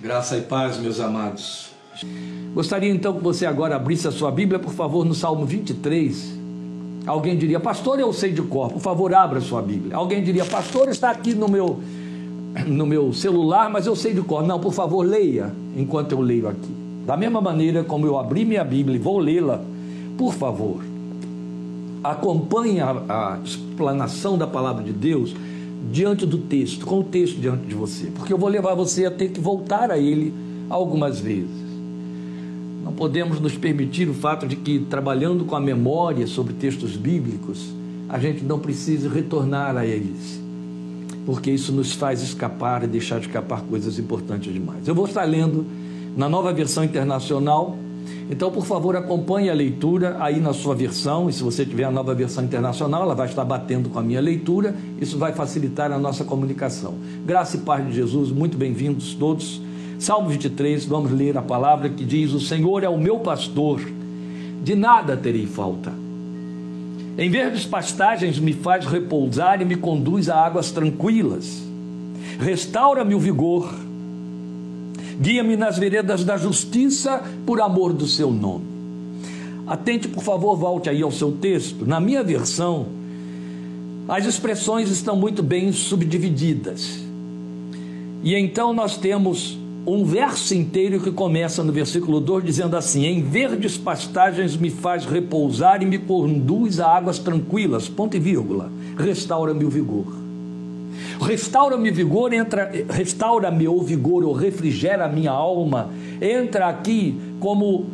Graça e paz, meus amados. Gostaria então que você agora abrisse a sua Bíblia, por favor, no Salmo 23. Alguém diria, pastor, eu sei de cor, por favor, abra a sua Bíblia. Alguém diria, pastor, está aqui no meu, no meu celular, mas eu sei de cor. Não, por favor, leia enquanto eu leio aqui. Da mesma maneira como eu abri minha Bíblia e vou lê-la, por favor, acompanhe a, a explanação da palavra de Deus diante do texto, com o texto diante de você, porque eu vou levar você a ter que voltar a ele algumas vezes. Não podemos nos permitir o fato de que, trabalhando com a memória sobre textos bíblicos, a gente não precise retornar a eles, porque isso nos faz escapar e deixar de escapar coisas importantes demais. Eu vou estar lendo na nova versão internacional então, por favor, acompanhe a leitura aí na sua versão, e se você tiver a nova versão internacional, ela vai estar batendo com a minha leitura, isso vai facilitar a nossa comunicação. Graça e paz de Jesus, muito bem-vindos todos. Salmo 23, vamos ler a palavra que diz: O Senhor é o meu pastor, de nada terei falta. Em verdes pastagens me faz repousar e me conduz a águas tranquilas. Restaura-me o vigor Guia-me nas veredas da justiça por amor do seu nome. Atente, por favor, volte aí ao seu texto. Na minha versão, as expressões estão muito bem subdivididas. E então nós temos um verso inteiro que começa no versículo 2 dizendo assim: Em verdes pastagens me faz repousar e me conduz a águas tranquilas. Ponto e vírgula. Restaura-me o vigor. Restaura-me vigor, entra, restaura-me o vigor, ou refrigera a minha alma, entra aqui como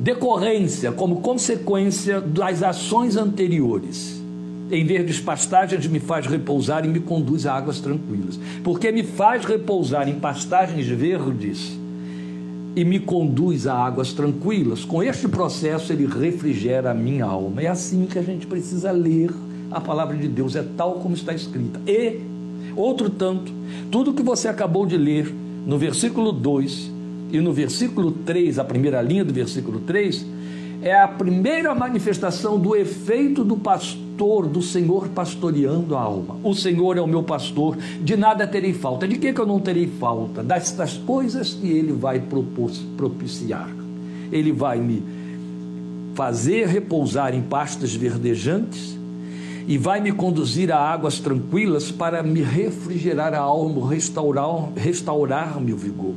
decorrência, como consequência das ações anteriores. Em verdes pastagens me faz repousar e me conduz a águas tranquilas. Porque me faz repousar em pastagens verdes e me conduz a águas tranquilas. Com este processo ele refrigera a minha alma. É assim que a gente precisa ler a palavra de Deus é tal como está escrita. E, outro tanto, tudo que você acabou de ler no versículo 2 e no versículo 3, a primeira linha do versículo 3, é a primeira manifestação do efeito do pastor, do Senhor pastoreando a alma. O Senhor é o meu pastor, de nada terei falta. De que, que eu não terei falta? Das coisas que Ele vai propiciar. Ele vai me fazer repousar em pastas verdejantes e vai me conduzir a águas tranquilas para me refrigerar a alma, restaurar, restaurar meu vigor.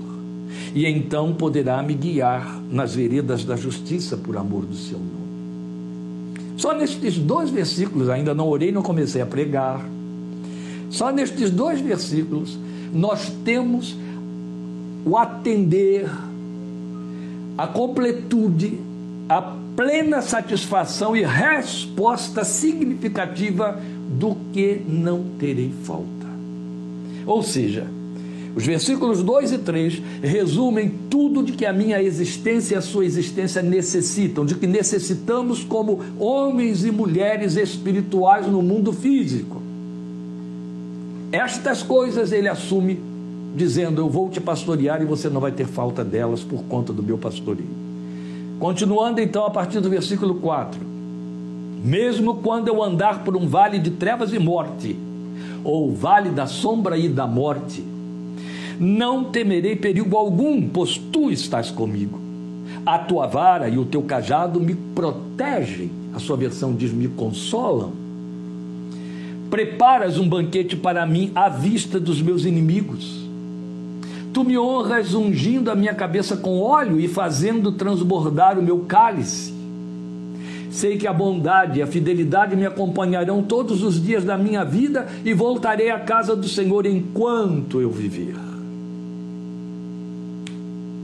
E então poderá me guiar nas veredas da justiça por amor do seu nome. Só nestes dois versículos, ainda não orei, não comecei a pregar. Só nestes dois versículos nós temos o atender, a completude, a plena satisfação e resposta significativa do que não terei falta. Ou seja, os versículos 2 e 3 resumem tudo de que a minha existência e a sua existência necessitam, de que necessitamos como homens e mulheres espirituais no mundo físico. Estas coisas ele assume, dizendo: Eu vou te pastorear e você não vai ter falta delas por conta do meu pastoreio. Continuando então a partir do versículo 4: Mesmo quando eu andar por um vale de trevas e morte, ou vale da sombra e da morte, não temerei perigo algum, pois tu estás comigo. A tua vara e o teu cajado me protegem. A sua versão diz: me consolam. Preparas um banquete para mim à vista dos meus inimigos Tu me honras ungindo a minha cabeça com óleo e fazendo transbordar o meu cálice. Sei que a bondade e a fidelidade me acompanharão todos os dias da minha vida e voltarei à casa do Senhor enquanto eu viver.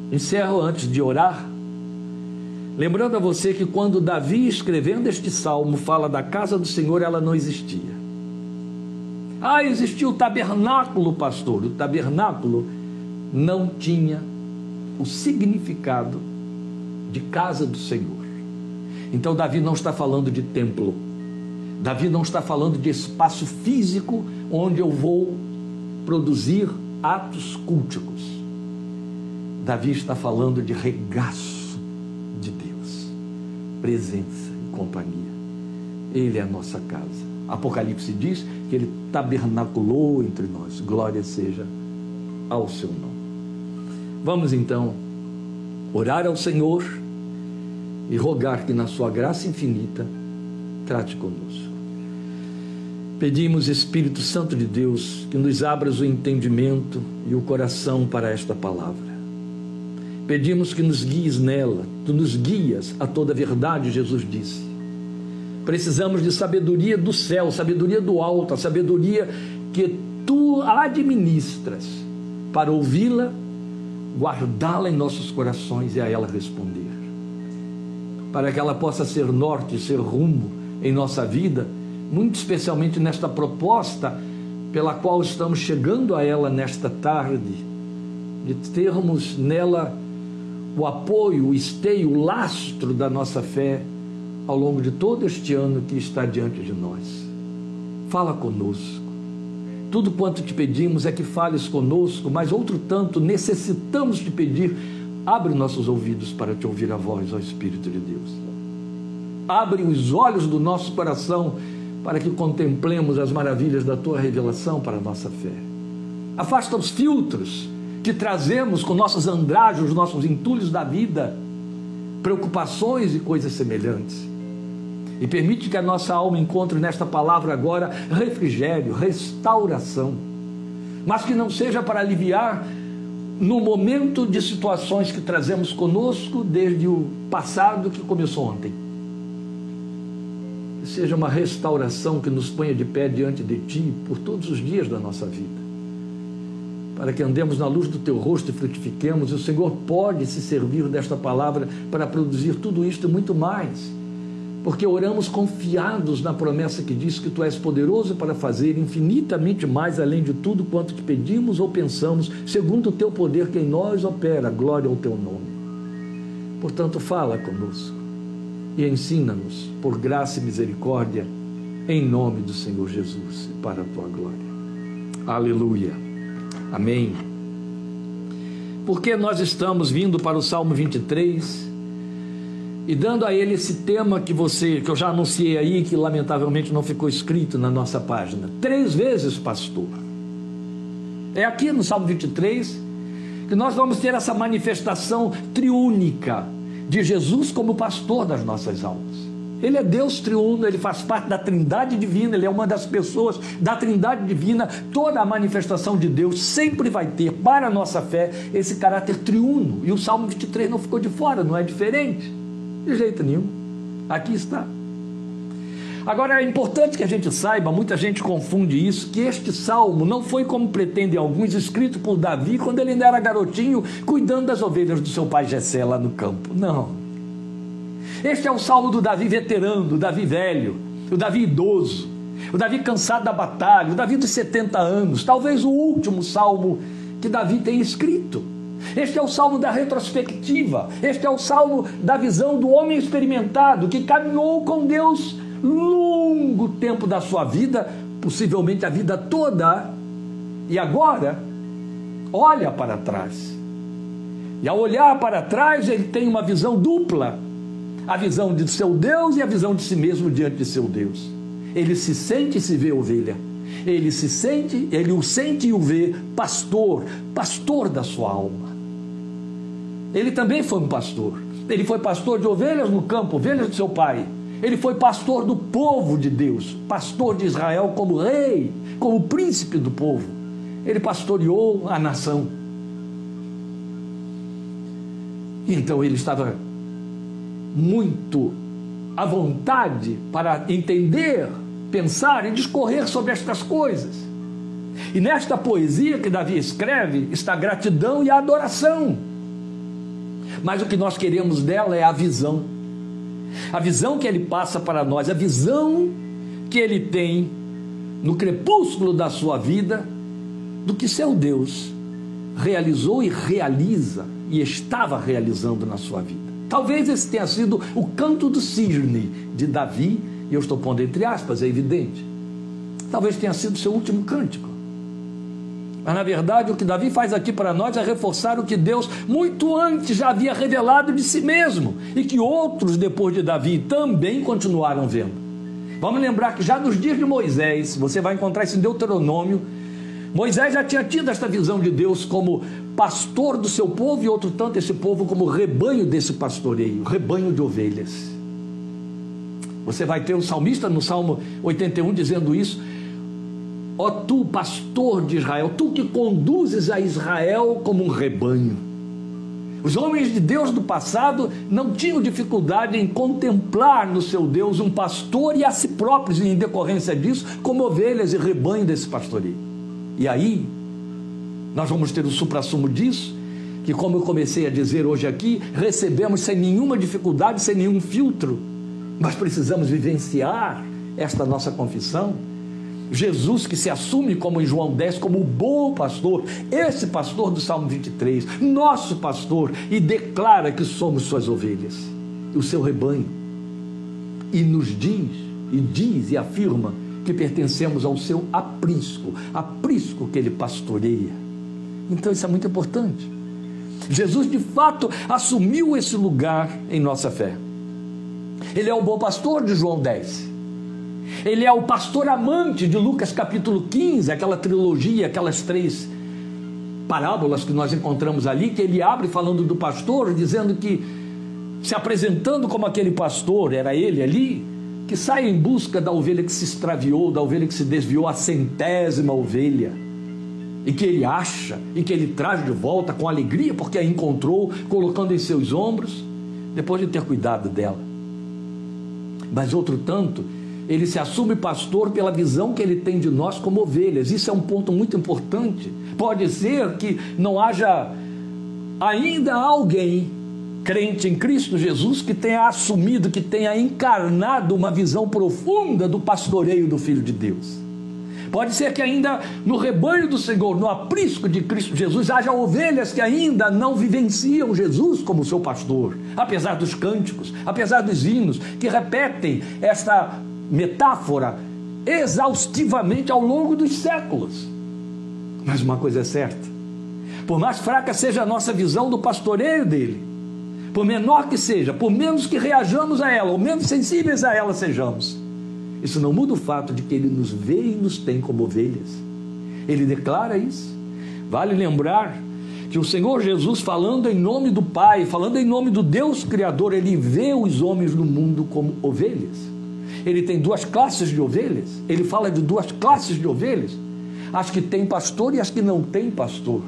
Encerro antes de orar, lembrando a você que quando Davi, escrevendo este salmo, fala da casa do Senhor, ela não existia. Ah, existia o tabernáculo, pastor. O tabernáculo não tinha o significado de casa do Senhor. Então, Davi não está falando de templo, Davi não está falando de espaço físico onde eu vou produzir atos culticos. Davi está falando de regaço de Deus, presença e companhia. Ele é a nossa casa. Apocalipse diz que ele tabernaculou entre nós. Glória seja ao seu nome. Vamos então orar ao Senhor e rogar que, na Sua graça infinita, trate conosco. Pedimos, Espírito Santo de Deus, que nos abras o entendimento e o coração para esta palavra. Pedimos que nos guies nela, tu nos guias a toda a verdade, Jesus disse. Precisamos de sabedoria do céu, sabedoria do alto, a sabedoria que tu administras para ouvi-la, guardá-la em nossos corações e a ela responder. Para que ela possa ser norte, ser rumo em nossa vida muito especialmente nesta proposta pela qual estamos chegando a ela nesta tarde, de termos nela o apoio, o esteio, o lastro da nossa fé ao longo de todo este ano que está diante de nós. Fala conosco. Tudo quanto te pedimos é que fales conosco, mas outro tanto necessitamos te pedir. Abre nossos ouvidos para te ouvir a voz, ó Espírito de Deus. Abre os olhos do nosso coração para que contemplemos as maravilhas da tua revelação para a nossa fé. Afasta os filtros que trazemos com nossos andrajos, nossos entulhos da vida, preocupações e coisas semelhantes. E permite que a nossa alma encontre nesta palavra agora refrigério, restauração, mas que não seja para aliviar no momento de situações que trazemos conosco desde o passado que começou ontem seja uma restauração que nos ponha de pé diante de Ti por todos os dias da nossa vida. Para que andemos na luz do Teu rosto e frutifiquemos, e o Senhor pode se servir desta palavra para produzir tudo isto e muito mais. Porque oramos confiados na promessa que diz que Tu és poderoso para fazer infinitamente mais além de tudo quanto te pedimos ou pensamos, segundo o Teu poder que em nós opera. Glória ao Teu nome. Portanto, fala conosco e ensina-nos, por graça e misericórdia, em nome do Senhor Jesus, para a tua glória. Aleluia. Amém. Porque nós estamos vindo para o Salmo 23 e dando a ele esse tema que você, que eu já anunciei aí, que lamentavelmente não ficou escrito na nossa página. Três vezes, pastor. É aqui no Salmo 23 que nós vamos ter essa manifestação triúnica de Jesus como pastor das nossas almas. Ele é Deus triuno, ele faz parte da Trindade divina, ele é uma das pessoas da Trindade divina. Toda a manifestação de Deus sempre vai ter para a nossa fé esse caráter triuno. E o Salmo 23 não ficou de fora, não é diferente. De jeito nenhum. Aqui está. Agora é importante que a gente saiba, muita gente confunde isso, que este salmo não foi como pretendem alguns, escrito por Davi quando ele ainda era garotinho, cuidando das ovelhas do seu pai Jessé lá no campo. Não. Este é o salmo do Davi veterano, do Davi velho, o Davi idoso, o Davi cansado da batalha, o Davi dos 70 anos, talvez o último salmo que Davi tenha escrito. Este é o salmo da retrospectiva, este é o salmo da visão do homem experimentado que caminhou com Deus longo tempo da sua vida, possivelmente a vida toda, e agora olha para trás. E ao olhar para trás, ele tem uma visão dupla: a visão de seu Deus e a visão de si mesmo diante de seu Deus. Ele se sente e se vê ovelha. Ele se sente, ele o sente e o vê pastor, pastor da sua alma. Ele também foi um pastor. Ele foi pastor de ovelhas no campo, ovelhas do seu pai. Ele foi pastor do povo de Deus, pastor de Israel como rei, como príncipe do povo. Ele pastoreou a nação. Então ele estava muito à vontade para entender, pensar e discorrer sobre estas coisas. E nesta poesia que Davi escreve está gratidão e a adoração. Mas o que nós queremos dela é a visão a visão que ele passa para nós, a visão que ele tem no crepúsculo da sua vida do que seu Deus realizou e realiza e estava realizando na sua vida. Talvez esse tenha sido o canto do cisne de Davi, e eu estou pondo entre aspas, é evidente. Talvez tenha sido seu último cântico. Mas na verdade, o que Davi faz aqui para nós é reforçar o que Deus muito antes já havia revelado de si mesmo e que outros depois de Davi também continuaram vendo. Vamos lembrar que já nos dias de Moisés, você vai encontrar isso em Deuteronômio, Moisés já tinha tido esta visão de Deus como pastor do seu povo e outro tanto esse povo como rebanho desse pastoreio, rebanho de ovelhas. Você vai ter o salmista no Salmo 81 dizendo isso. Ó tu, pastor de Israel, tu que conduzes a Israel como um rebanho. Os homens de Deus do passado não tinham dificuldade em contemplar no seu Deus um pastor e a si próprios, em decorrência disso, como ovelhas e rebanho desse pastoreio. E aí, nós vamos ter o suprassumo disso, que, como eu comecei a dizer hoje aqui, recebemos sem nenhuma dificuldade, sem nenhum filtro, mas precisamos vivenciar esta nossa confissão Jesus que se assume como em João 10 como o bom pastor, esse pastor do Salmo 23, nosso pastor, e declara que somos suas ovelhas, o seu rebanho. E nos diz, e diz e afirma que pertencemos ao seu aprisco, aprisco que ele pastoreia. Então isso é muito importante. Jesus de fato assumiu esse lugar em nossa fé. Ele é o bom pastor de João 10. Ele é o pastor amante de Lucas capítulo 15, aquela trilogia, aquelas três parábolas que nós encontramos ali, que ele abre falando do pastor, dizendo que, se apresentando como aquele pastor, era ele ali, que sai em busca da ovelha que se extraviou, da ovelha que se desviou, a centésima ovelha, e que ele acha, e que ele traz de volta com alegria, porque a encontrou, colocando em seus ombros, depois de ter cuidado dela. Mas outro tanto, ele se assume pastor pela visão que ele tem de nós como ovelhas. Isso é um ponto muito importante. Pode ser que não haja ainda alguém crente em Cristo Jesus que tenha assumido, que tenha encarnado uma visão profunda do pastoreio do Filho de Deus. Pode ser que ainda no rebanho do Senhor, no aprisco de Cristo Jesus, haja ovelhas que ainda não vivenciam Jesus como seu pastor, apesar dos cânticos, apesar dos hinos que repetem esta metáfora exaustivamente ao longo dos séculos. Mas uma coisa é certa: por mais fraca seja a nossa visão do pastoreio dele, por menor que seja, por menos que reajamos a ela, ou menos sensíveis a ela sejamos, isso não muda o fato de que ele nos vê e nos tem como ovelhas. Ele declara isso. Vale lembrar que o Senhor Jesus, falando em nome do Pai, falando em nome do Deus Criador, ele vê os homens no mundo como ovelhas ele tem duas classes de ovelhas. Ele fala de duas classes de ovelhas: as que têm pastor e as que não têm pastor.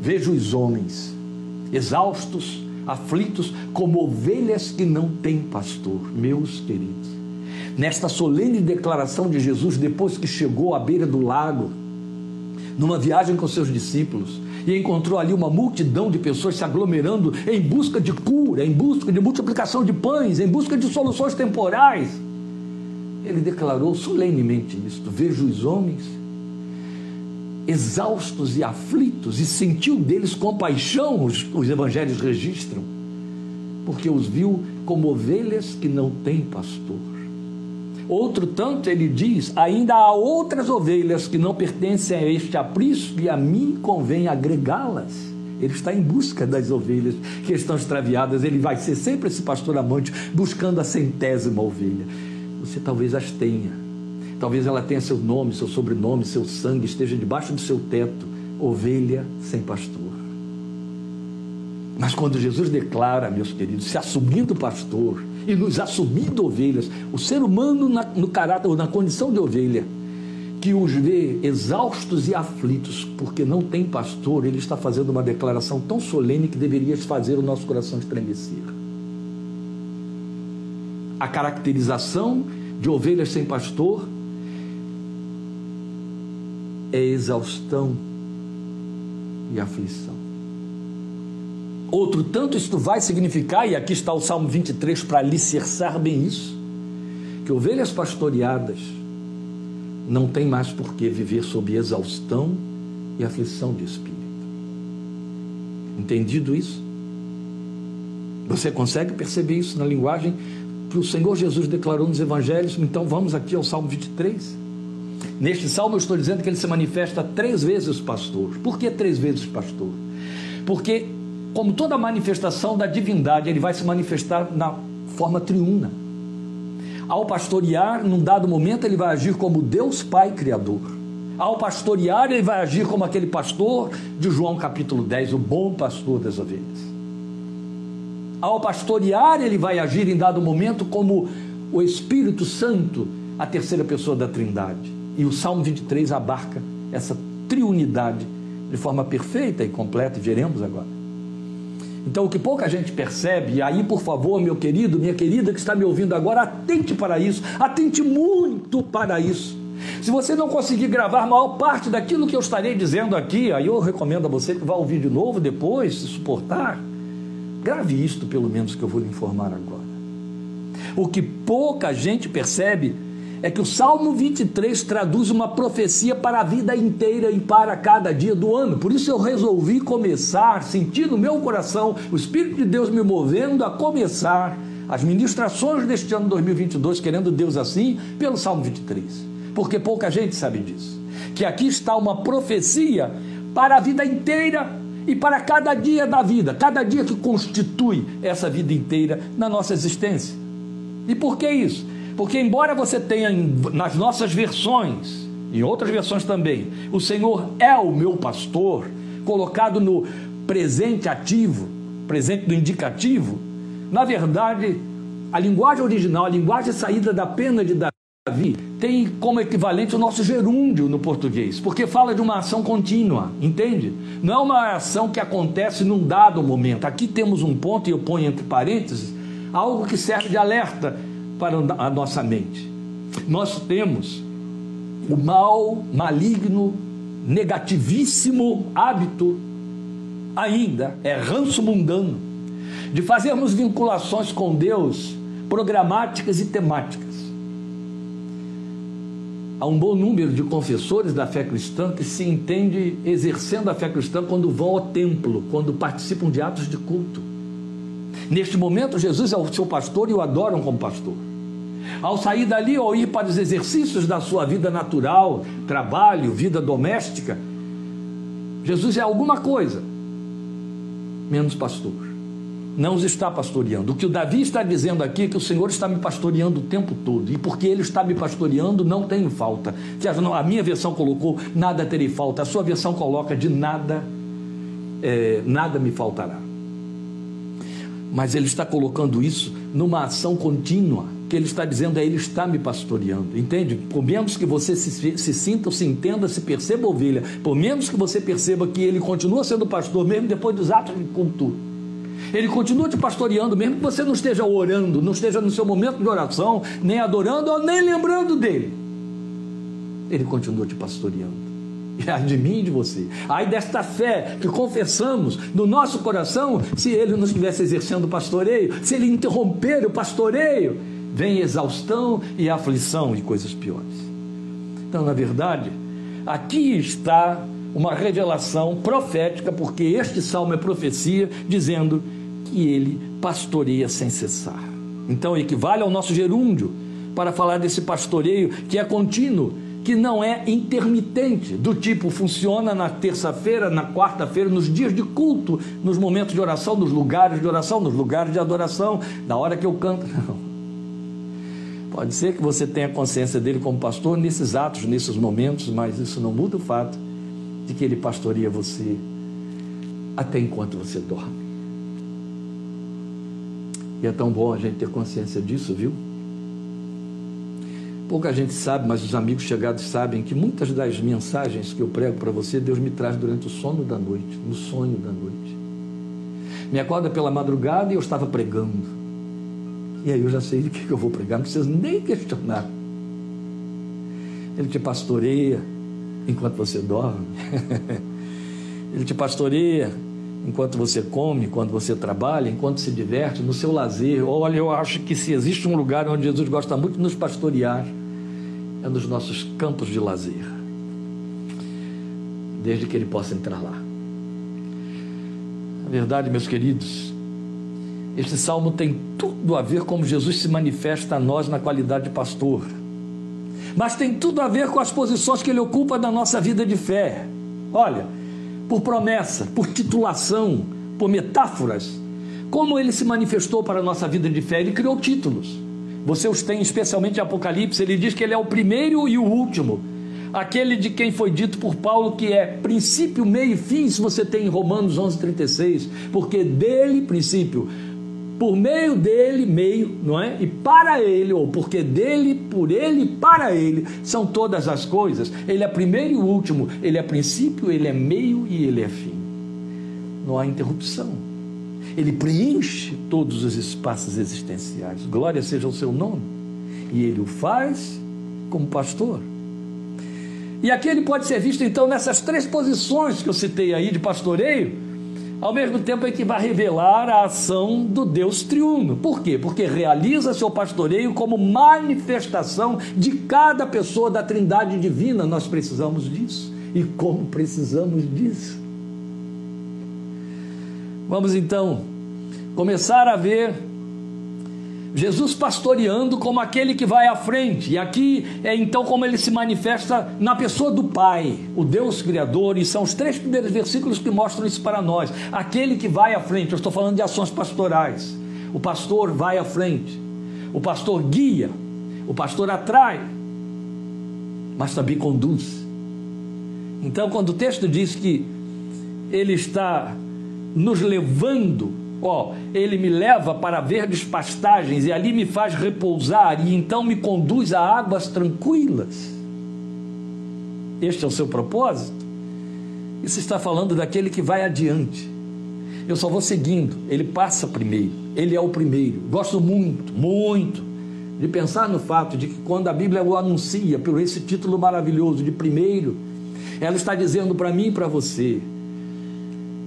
Vejo os homens exaustos, aflitos, como ovelhas que não têm pastor, meus queridos. Nesta solene declaração de Jesus, depois que chegou à beira do lago, numa viagem com seus discípulos, e encontrou ali uma multidão de pessoas se aglomerando em busca de cura, em busca de multiplicação de pães, em busca de soluções temporais ele declarou solenemente isto: Vejo os homens exaustos e aflitos, e sentiu deles compaixão, os, os evangelhos registram, porque os viu como ovelhas que não têm pastor. Outro tanto ele diz: ainda há outras ovelhas que não pertencem a este aprisco, e a mim convém agregá-las. Ele está em busca das ovelhas que estão extraviadas. Ele vai ser sempre esse pastor amante, buscando a centésima ovelha você talvez as tenha. Talvez ela tenha seu nome, seu sobrenome, seu sangue, esteja debaixo do seu teto, ovelha sem pastor. Mas quando Jesus declara, meus queridos, se assumindo pastor e nos assumindo ovelhas, o ser humano na, no caráter ou na condição de ovelha, que os vê exaustos e aflitos porque não tem pastor, ele está fazendo uma declaração tão solene que deveria fazer o nosso coração estremecer a caracterização de ovelhas sem pastor é exaustão e aflição. Outro tanto isto vai significar, e aqui está o Salmo 23 para alicerçar bem isso, que ovelhas pastoreadas não têm mais por que viver sob exaustão e aflição de espírito. Entendido isso? Você consegue perceber isso na linguagem que o Senhor Jesus declarou nos evangelhos. Então vamos aqui ao Salmo 23. Neste salmo eu estou dizendo que ele se manifesta três vezes pastor. Por que três vezes pastor? Porque, como toda manifestação da divindade, ele vai se manifestar na forma triuna. Ao pastorear, num dado momento, ele vai agir como Deus Pai Criador. Ao pastorear, ele vai agir como aquele pastor de João capítulo 10, o bom pastor das ovelhas. Ao pastorear, ele vai agir em dado momento como o Espírito Santo, a terceira pessoa da Trindade. E o Salmo 23 abarca essa triunidade de forma perfeita e completa, e veremos agora. Então, o que pouca gente percebe, e aí, por favor, meu querido, minha querida que está me ouvindo agora, atente para isso, atente muito para isso. Se você não conseguir gravar a maior parte daquilo que eu estarei dizendo aqui, aí eu recomendo a você que vá ouvir de novo depois, se suportar, grave isto pelo menos que eu vou lhe informar agora. O que pouca gente percebe é que o Salmo 23 traduz uma profecia para a vida inteira e para cada dia do ano. Por isso eu resolvi começar, sentindo no meu coração o Espírito de Deus me movendo a começar as ministrações deste ano 2022, querendo Deus assim, pelo Salmo 23. Porque pouca gente sabe disso. Que aqui está uma profecia para a vida inteira e para cada dia da vida, cada dia que constitui essa vida inteira na nossa existência. E por que isso? Porque, embora você tenha nas nossas versões, em outras versões também, o Senhor é o meu pastor, colocado no presente ativo, presente do indicativo, na verdade, a linguagem original, a linguagem saída da pena de Davi, tem como equivalente o nosso gerúndio no português, porque fala de uma ação contínua, entende? Não é uma ação que acontece num dado momento. Aqui temos um ponto, e eu ponho entre parênteses, algo que serve de alerta para a nossa mente. Nós temos o mal, maligno, negativíssimo hábito, ainda é ranço mundano, de fazermos vinculações com Deus programáticas e temáticas. Há um bom número de confessores da fé cristã que se entende exercendo a fé cristã quando vão ao templo, quando participam de atos de culto. Neste momento, Jesus é o seu pastor e o adoram como pastor. Ao sair dali ou ir para os exercícios da sua vida natural, trabalho, vida doméstica, Jesus é alguma coisa, menos pastor. Não os está pastoreando. O que o Davi está dizendo aqui é que o Senhor está me pastoreando o tempo todo. E porque Ele está me pastoreando, não tenho falta. A minha versão colocou nada terei falta. A sua versão coloca de nada, é, nada me faltará. Mas Ele está colocando isso numa ação contínua que ele está dizendo é: Ele está me pastoreando. Entende? Por menos que você se, se sinta, se entenda, se perceba ovelha, por menos que você perceba que Ele continua sendo pastor, mesmo depois dos atos de culto. Ele continua te pastoreando, mesmo que você não esteja orando, não esteja no seu momento de oração, nem adorando ou nem lembrando dele. Ele continua te pastoreando. Ai de mim e de você. Ai desta fé que confessamos no nosso coração, se ele não estivesse exercendo o pastoreio, se ele interromper o pastoreio, vem exaustão e aflição e coisas piores. Então, na verdade, aqui está uma revelação profética, porque este salmo é profecia, dizendo que ele pastoreia sem cessar. Então, equivale ao nosso gerúndio para falar desse pastoreio que é contínuo, que não é intermitente, do tipo funciona na terça-feira, na quarta-feira, nos dias de culto, nos momentos de oração, nos lugares de oração, nos lugares de adoração, na hora que eu canto. Não. Pode ser que você tenha consciência dele como pastor nesses atos, nesses momentos, mas isso não muda o fato de que ele pastoreia você até enquanto você dorme. E é tão bom a gente ter consciência disso, viu? Pouca gente sabe, mas os amigos chegados sabem que muitas das mensagens que eu prego para você, Deus me traz durante o sono da noite, no sonho da noite. Me acorda pela madrugada e eu estava pregando. E aí eu já sei de que eu vou pregar, não precisa nem questionar. Ele te pastoreia enquanto você dorme. Ele te pastoreia enquanto você come, enquanto você trabalha, enquanto se diverte, no seu lazer. Olha, eu acho que se existe um lugar onde Jesus gosta muito de nos pastorear, é nos nossos campos de lazer. Desde que ele possa entrar lá. A verdade, meus queridos, este salmo tem tudo a ver como Jesus se manifesta a nós na qualidade de pastor. Mas tem tudo a ver com as posições que ele ocupa na nossa vida de fé. Olha, por promessa, por titulação, por metáforas, como ele se manifestou para a nossa vida de fé, ele criou títulos. Você os tem especialmente em Apocalipse, ele diz que ele é o primeiro e o último, aquele de quem foi dito por Paulo que é princípio, meio e fim, se você tem em Romanos 11:36, porque dele princípio, por meio dele, meio, não é? E para ele, ou porque dele, por ele, para ele, são todas as coisas. Ele é primeiro e último, ele é princípio, ele é meio e ele é fim. Não há interrupção. Ele preenche todos os espaços existenciais. Glória seja o seu nome. E ele o faz como pastor. E aqui ele pode ser visto então nessas três posições que eu citei aí de pastoreio, ao mesmo tempo em que vai revelar a ação do Deus triuno. Por quê? Porque realiza seu pastoreio como manifestação de cada pessoa da Trindade divina. Nós precisamos disso. E como precisamos disso? Vamos então começar a ver Jesus pastoreando como aquele que vai à frente. E aqui é então como ele se manifesta na pessoa do Pai, o Deus Criador, e são os três primeiros versículos que mostram isso para nós. Aquele que vai à frente, eu estou falando de ações pastorais. O pastor vai à frente, o pastor guia, o pastor atrai, mas também conduz. Então, quando o texto diz que ele está nos levando Ó, ele me leva para verdes pastagens e ali me faz repousar e então me conduz a águas tranquilas. Este é o seu propósito? Isso está falando daquele que vai adiante. Eu só vou seguindo, ele passa primeiro, ele é o primeiro. Gosto muito, muito de pensar no fato de que quando a Bíblia o anuncia por esse título maravilhoso de primeiro, ela está dizendo para mim e para você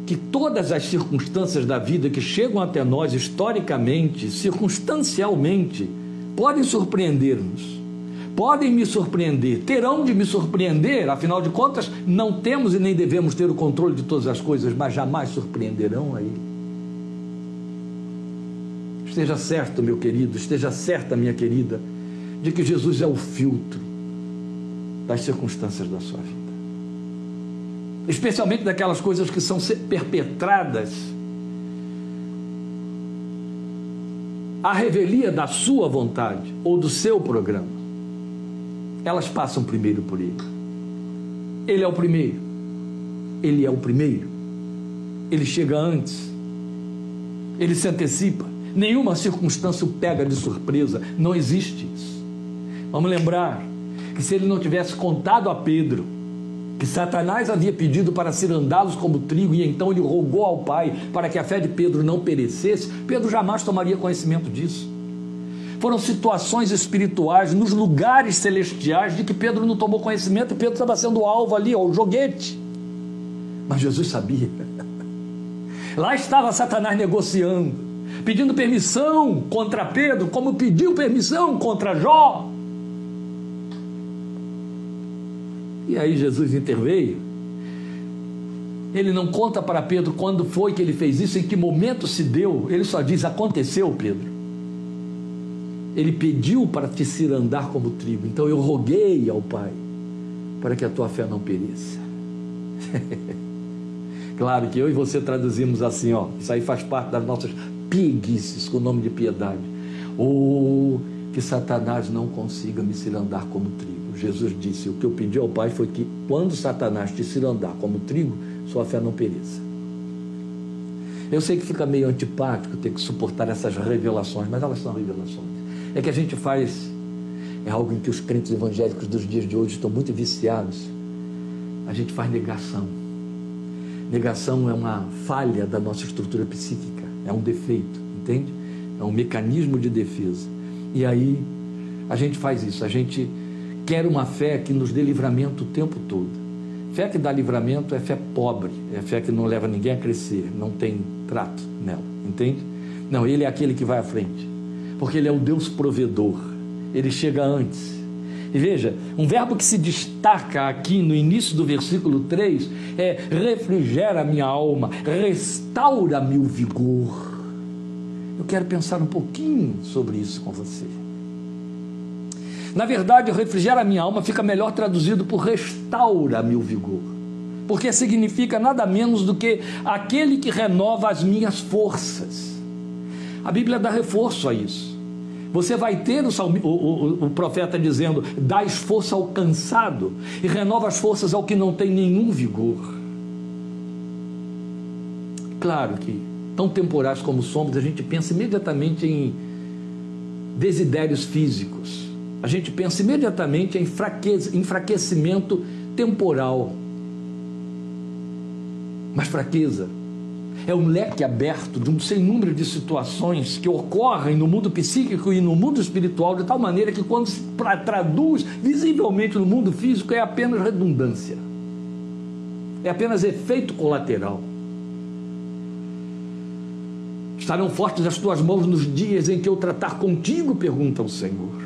que todas as circunstâncias da vida que chegam até nós historicamente, circunstancialmente, podem surpreender-nos. Podem me surpreender, terão de me surpreender, afinal de contas, não temos e nem devemos ter o controle de todas as coisas, mas jamais surpreenderão aí. Esteja certo, meu querido, esteja certa, minha querida, de que Jesus é o filtro das circunstâncias da sua vida especialmente daquelas coisas que são perpetradas à revelia da sua vontade ou do seu programa. Elas passam primeiro por ele. Ele é o primeiro. Ele é o primeiro. Ele chega antes. Ele se antecipa. Nenhuma circunstância o pega de surpresa. Não existe isso. Vamos lembrar que se ele não tivesse contado a Pedro que Satanás havia pedido para cirandá-los como trigo, e então ele rogou ao Pai para que a fé de Pedro não perecesse, Pedro jamais tomaria conhecimento disso. Foram situações espirituais nos lugares celestiais de que Pedro não tomou conhecimento e Pedro estava sendo alvo ali, ó, o joguete. Mas Jesus sabia. Lá estava Satanás negociando, pedindo permissão contra Pedro, como pediu permissão contra Jó. E aí Jesus interveio. Ele não conta para Pedro quando foi que ele fez isso, em que momento se deu. Ele só diz: aconteceu, Pedro. Ele pediu para te cirandar como trigo. Então eu roguei ao Pai para que a tua fé não pereça. claro que eu e você traduzimos assim, ó. Isso aí faz parte das nossas pieguices com o nome de piedade. Ou que Satanás não consiga me cirandar como trigo. Jesus disse: O que eu pedi ao Pai foi que, quando Satanás te cirandar como trigo, sua fé não pereça. Eu sei que fica meio antipático ter que suportar essas revelações, mas elas são revelações. É que a gente faz, é algo em que os crentes evangélicos dos dias de hoje estão muito viciados. A gente faz negação. Negação é uma falha da nossa estrutura psíquica, é um defeito, entende? É um mecanismo de defesa. E aí a gente faz isso, a gente quer uma fé que nos dê livramento o tempo todo. Fé que dá livramento é fé pobre, é fé que não leva ninguém a crescer, não tem trato nela, entende? Não, ele é aquele que vai à frente, porque ele é o Deus provedor, ele chega antes. E veja, um verbo que se destaca aqui no início do versículo 3 é refrigera minha alma, restaura-me o vigor. Eu quero pensar um pouquinho sobre isso com você. Na verdade, refrigera minha alma fica melhor traduzido por restaura-me o vigor, porque significa nada menos do que aquele que renova as minhas forças. A Bíblia dá reforço a isso. Você vai ter o, o, o, o profeta dizendo: dá força ao cansado e renova as forças ao que não tem nenhum vigor. Claro que, tão temporais como somos, a gente pensa imediatamente em desidérios físicos. A gente pensa imediatamente em enfraquecimento temporal. Mas fraqueza é um leque aberto de um sem número de situações que ocorrem no mundo psíquico e no mundo espiritual, de tal maneira que, quando se traduz visivelmente no mundo físico, é apenas redundância, é apenas efeito colateral. Estarão fortes as tuas mãos nos dias em que eu tratar contigo? pergunta o Senhor.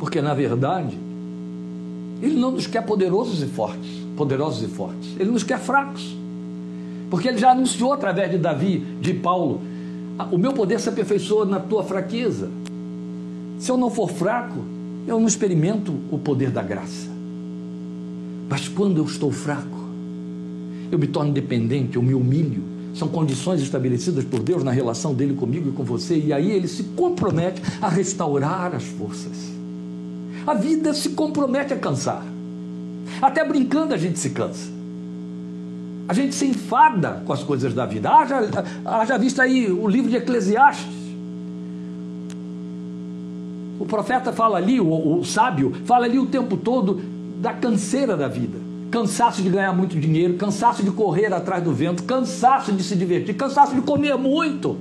Porque, na verdade, Ele não nos quer poderosos e fortes, poderosos e fortes. Ele nos quer fracos. Porque ele já anunciou através de Davi, de Paulo, o meu poder se aperfeiçoa na tua fraqueza. Se eu não for fraco, eu não experimento o poder da graça. Mas quando eu estou fraco, eu me torno dependente, eu me humilho. São condições estabelecidas por Deus na relação dele comigo e com você, e aí ele se compromete a restaurar as forças. A vida se compromete a cansar. Até brincando a gente se cansa. A gente se enfada com as coisas da vida. Haja, haja visto aí o livro de Eclesiastes. O profeta fala ali, o, o sábio, fala ali o tempo todo da canseira da vida. Cansaço de ganhar muito dinheiro, cansaço de correr atrás do vento, cansaço de se divertir, cansaço de comer muito.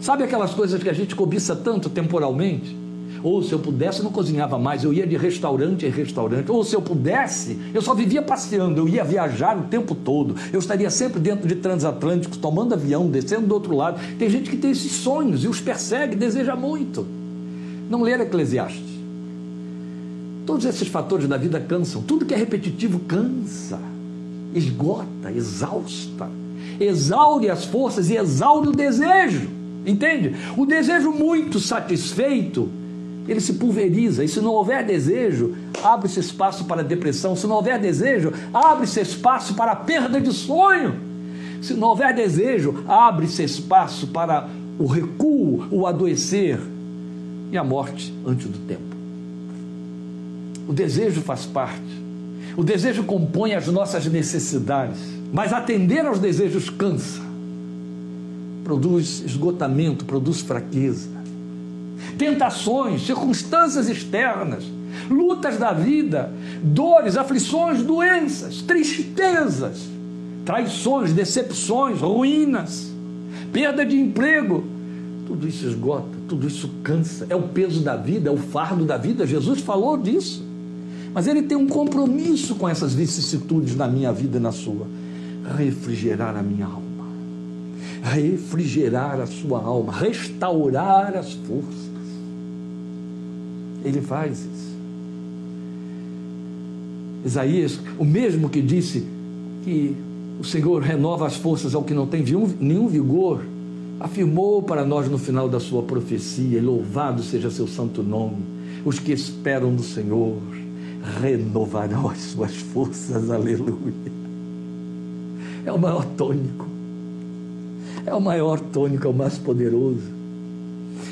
Sabe aquelas coisas que a gente cobiça tanto temporalmente? Ou se eu pudesse, eu não cozinhava mais, eu ia de restaurante em restaurante. Ou se eu pudesse, eu só vivia passeando, eu ia viajar o tempo todo. Eu estaria sempre dentro de transatlânticos, tomando avião, descendo do outro lado. Tem gente que tem esses sonhos e os persegue, deseja muito. Não ler Eclesiastes. Todos esses fatores da vida cansam. Tudo que é repetitivo cansa, esgota, exausta, exaure as forças e exaure o desejo. Entende? O desejo muito satisfeito ele se pulveriza. E se não houver desejo, abre-se espaço para depressão. Se não houver desejo, abre-se espaço para perda de sonho. Se não houver desejo, abre-se espaço para o recuo, o adoecer e a morte antes do tempo. O desejo faz parte. O desejo compõe as nossas necessidades, mas atender aos desejos cansa, produz esgotamento, produz fraqueza tentações, circunstâncias externas, lutas da vida, dores, aflições, doenças, tristezas, traições, decepções, ruínas, perda de emprego. Tudo isso esgota, tudo isso cansa. É o peso da vida, é o fardo da vida. Jesus falou disso. Mas ele tem um compromisso com essas vicissitudes na minha vida e na sua refrigerar a minha alma refrigerar a sua alma, restaurar as forças. Ele faz isso. Isaías, o mesmo que disse que o Senhor renova as forças ao que não tem nenhum vigor, afirmou para nós no final da sua profecia: louvado seja seu santo nome. Os que esperam no Senhor renovarão as suas forças, aleluia. É o maior tônico, é o maior tônico, é o mais poderoso.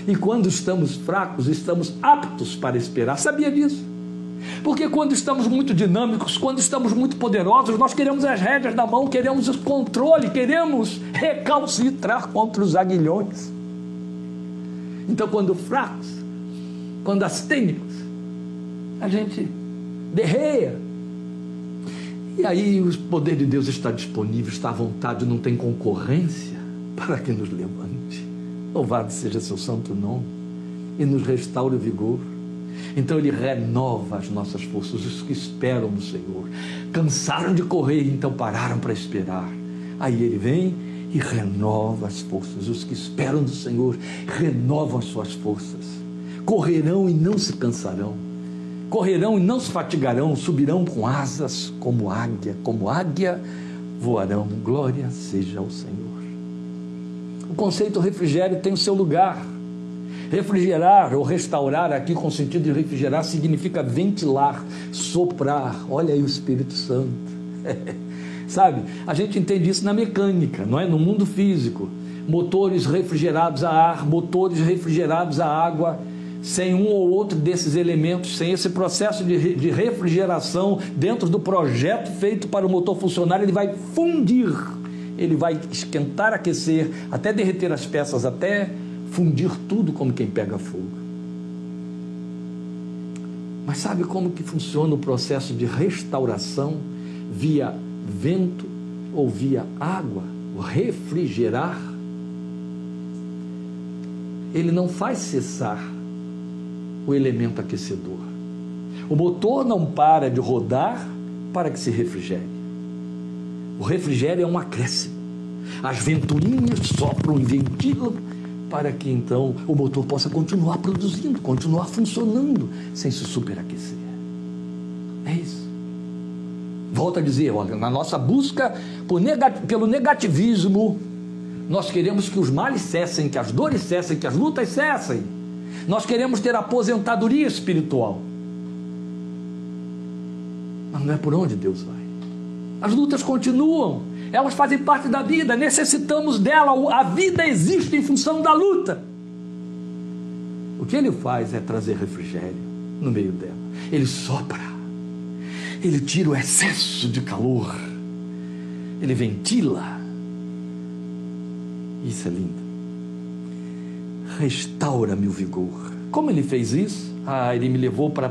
E quando estamos fracos, estamos aptos para esperar. Sabia disso? Porque quando estamos muito dinâmicos, quando estamos muito poderosos, nós queremos as rédeas da mão, queremos o controle, queremos recalcitrar contra os aguilhões. Então, quando fracos, quando astênicos, a gente derreia. E aí o poder de Deus está disponível, está à vontade, não tem concorrência para que nos levante. Louvado seja seu santo nome e nos restaure o vigor. Então ele renova as nossas forças, os que esperam no Senhor. Cansaram de correr, então pararam para esperar. Aí ele vem e renova as forças. Os que esperam do Senhor renovam as suas forças. Correrão e não se cansarão. Correrão e não se fatigarão, subirão com asas como águia, como águia voarão. Glória seja ao Senhor conceito refrigério tem o seu lugar. Refrigerar ou restaurar, aqui com o sentido de refrigerar, significa ventilar, soprar. Olha aí o Espírito Santo. Sabe? A gente entende isso na mecânica, não é? No mundo físico. motores refrigerados a ar, motores refrigerados a água. Sem um ou outro desses elementos, sem esse processo de, de refrigeração dentro do projeto feito para o motor funcionar, ele vai fundir, ele vai esquentar, aquecer, até derreter as peças, até fundir tudo como quem pega fogo. Mas sabe como que funciona o processo de restauração via vento ou via água? O refrigerar? Ele não faz cessar o elemento aquecedor. O motor não para de rodar para que se refrigere. O refrigério é um acréscimo. As ventoinhas sopram e ventilam para que então o motor possa continuar produzindo, continuar funcionando sem se superaquecer. É isso. Volto a dizer, olha, na nossa busca pelo negativismo, nós queremos que os males cessem, que as dores cessem, que as lutas cessem. Nós queremos ter aposentadoria espiritual. Mas não é por onde Deus vai. As lutas continuam. Elas fazem parte da vida, necessitamos dela. A vida existe em função da luta. O que ele faz é trazer refrigério no meio dela. Ele sopra, ele tira o excesso de calor, ele ventila. Isso é lindo. Restaura-me o vigor. Como ele fez isso? Ah, ele me levou para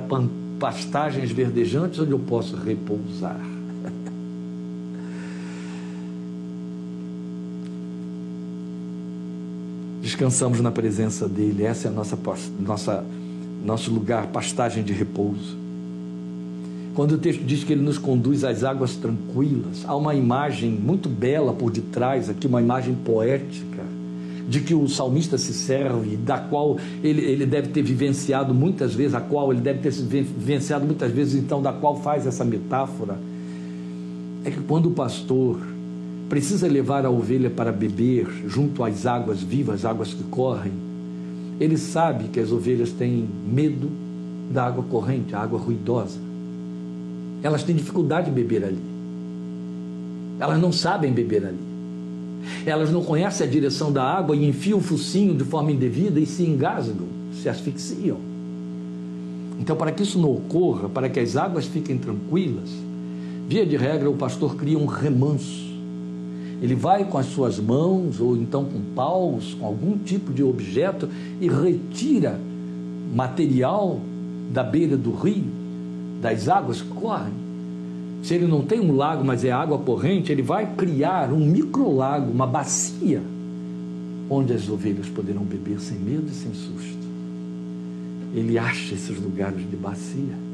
pastagens verdejantes onde eu posso repousar. Descansamos na presença dele. Essa é a nossa, nossa nosso lugar, pastagem de repouso. Quando o texto diz que ele nos conduz às águas tranquilas, há uma imagem muito bela por detrás, aqui uma imagem poética, de que o salmista se serve, da qual ele, ele deve ter vivenciado muitas vezes, a qual ele deve ter vivenciado muitas vezes, então, da qual faz essa metáfora. É que quando o pastor precisa levar a ovelha para beber junto às águas vivas, águas que correm, ele sabe que as ovelhas têm medo da água corrente, a água ruidosa. Elas têm dificuldade de beber ali. Elas não sabem beber ali. Elas não conhecem a direção da água e enfiam o focinho de forma indevida e se engasgam, se asfixiam. Então, para que isso não ocorra, para que as águas fiquem tranquilas, via de regra, o pastor cria um remanso ele vai com as suas mãos, ou então com paus, com algum tipo de objeto, e retira material da beira do rio, das águas que correm. Se ele não tem um lago, mas é água corrente, ele vai criar um microlago, uma bacia, onde as ovelhas poderão beber sem medo e sem susto. Ele acha esses lugares de bacia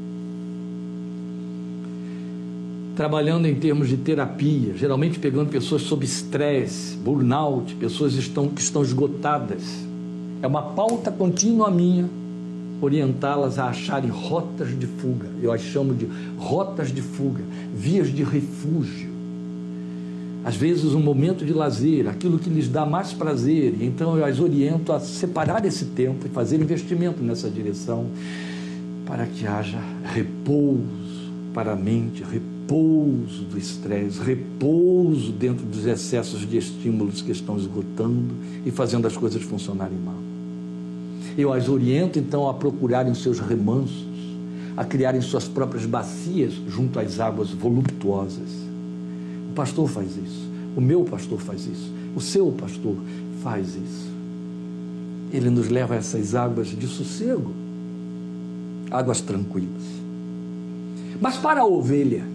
trabalhando em termos de terapia, geralmente pegando pessoas sob estresse, burnout, pessoas estão, que estão esgotadas. É uma pauta contínua minha orientá-las a acharem rotas de fuga. Eu as chamo de rotas de fuga, vias de refúgio. Às vezes, um momento de lazer, aquilo que lhes dá mais prazer. Então, eu as oriento a separar esse tempo e fazer investimento nessa direção para que haja repouso para a mente, repouso repouso do estresse, repouso dentro dos excessos de estímulos que estão esgotando e fazendo as coisas funcionarem mal. Eu as oriento então a procurarem seus remansos, a criarem suas próprias bacias junto às águas voluptuosas. O pastor faz isso, o meu pastor faz isso, o seu pastor faz isso. Ele nos leva a essas águas de sossego, águas tranquilas. Mas para a ovelha,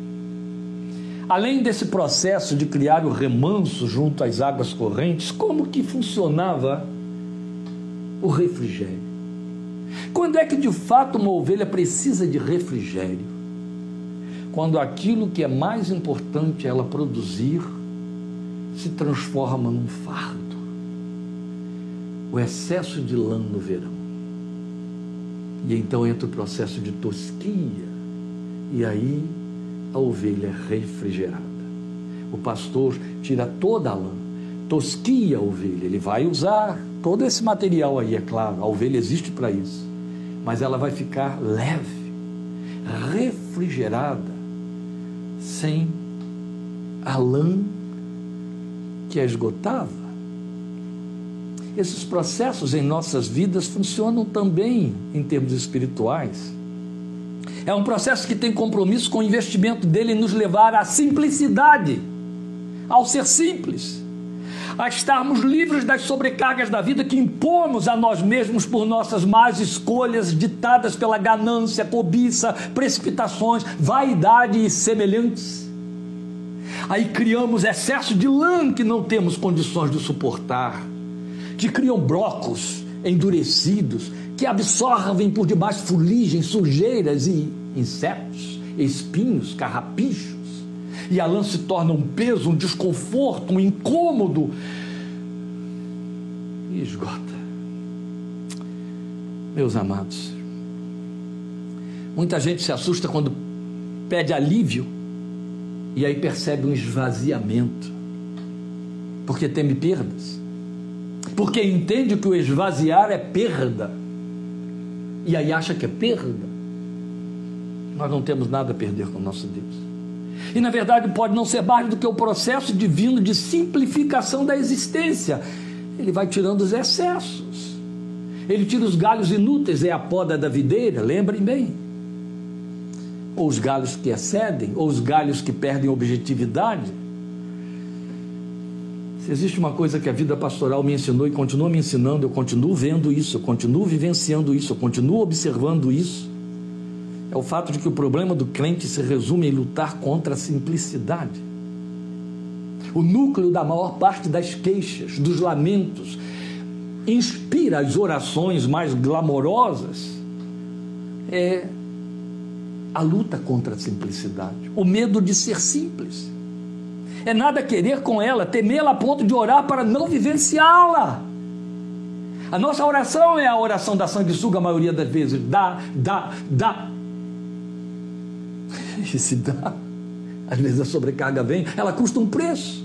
Além desse processo de criar o remanso junto às águas correntes, como que funcionava o refrigério? Quando é que de fato uma ovelha precisa de refrigério? Quando aquilo que é mais importante ela produzir se transforma num fardo. O excesso de lã no verão. E então entra o processo de tosquia. E aí a ovelha é refrigerada. O pastor tira toda a lã, tosquia a ovelha. Ele vai usar todo esse material aí, é claro. A ovelha existe para isso. Mas ela vai ficar leve, refrigerada, sem a lã que a esgotava. esses processos em nossas vidas funcionam também em termos espirituais. É um processo que tem compromisso com o investimento dele em nos levar à simplicidade, ao ser simples, a estarmos livres das sobrecargas da vida que impomos a nós mesmos por nossas más escolhas ditadas pela ganância, cobiça, precipitações, vaidade e semelhantes. Aí criamos excesso de lã que não temos condições de suportar, que criam brocos endurecidos, que absorvem por debaixo fuligem, sujeiras e insetos, espinhos, carrapichos. E a lã se torna um peso, um desconforto, um incômodo. E esgota. Meus amados, muita gente se assusta quando pede alívio e aí percebe um esvaziamento, porque teme perdas, porque entende que o esvaziar é perda, e aí acha que é perda. Nós não temos nada a perder com o nosso Deus. E na verdade pode não ser mais do que o processo divino de simplificação da existência. Ele vai tirando os excessos. Ele tira os galhos inúteis, é a poda da videira, lembrem bem ou os galhos que excedem, ou os galhos que perdem objetividade. Existe uma coisa que a vida pastoral me ensinou e continua me ensinando, eu continuo vendo isso, eu continuo vivenciando isso, eu continuo observando isso, é o fato de que o problema do crente se resume em lutar contra a simplicidade. O núcleo da maior parte das queixas, dos lamentos, inspira as orações mais glamorosas, é a luta contra a simplicidade, o medo de ser simples. É nada querer com ela, temê-la a ponto de orar para não vivenciá-la. A nossa oração é a oração da sanguessuga, a maioria das vezes. Dá, dá, dá. E se dá, às vezes a sobrecarga vem, ela custa um preço,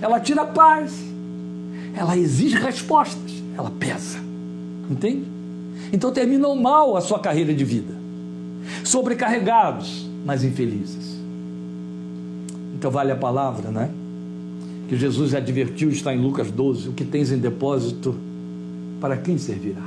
ela tira a paz, ela exige respostas, ela pesa. Entende? Então terminou mal a sua carreira de vida sobrecarregados, mas infelizes. Então vale a palavra, né? Que Jesus advertiu, está em Lucas 12: o que tens em depósito, para quem servirá?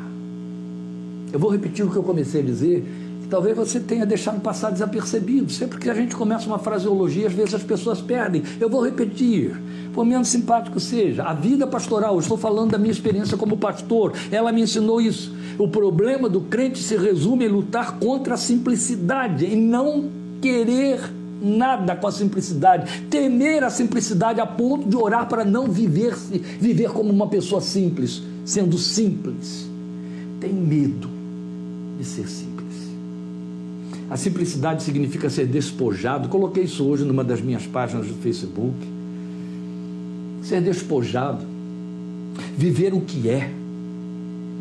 Eu vou repetir o que eu comecei a dizer, que talvez você tenha deixado passar desapercebido. Sempre que a gente começa uma fraseologia, às vezes as pessoas perdem. Eu vou repetir, por menos simpático seja. A vida pastoral, eu estou falando da minha experiência como pastor, ela me ensinou isso. O problema do crente se resume em lutar contra a simplicidade, em não querer nada com a simplicidade, temer a simplicidade a ponto de orar para não viver, viver como uma pessoa simples, sendo simples. Tem medo de ser simples. A simplicidade significa ser despojado. Coloquei isso hoje numa das minhas páginas do Facebook. Ser despojado, viver o que é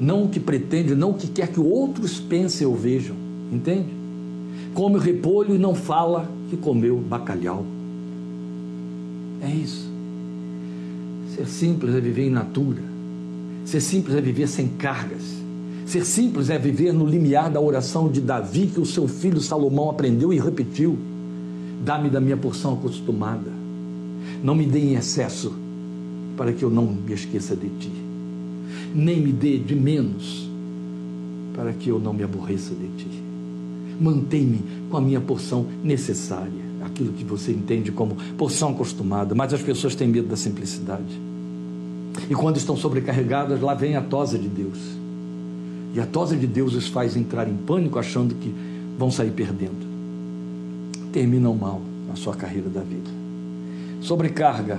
não o que pretende, não o que quer que outros pensem ou vejam, entende? Come repolho e não fala que comeu bacalhau. É isso. Ser simples é viver em natura. Ser simples é viver sem cargas. Ser simples é viver no limiar da oração de Davi que o seu filho Salomão aprendeu e repetiu. Dá-me da minha porção acostumada. Não me dê em excesso, para que eu não me esqueça de ti nem me dê de menos, para que eu não me aborreça de ti. Mantém-me com a minha porção necessária, aquilo que você entende como porção acostumada, mas as pessoas têm medo da simplicidade. E quando estão sobrecarregadas, lá vem a tosa de Deus. E a tosa de Deus os faz entrar em pânico, achando que vão sair perdendo. Terminam mal a sua carreira da vida. Sobrecarga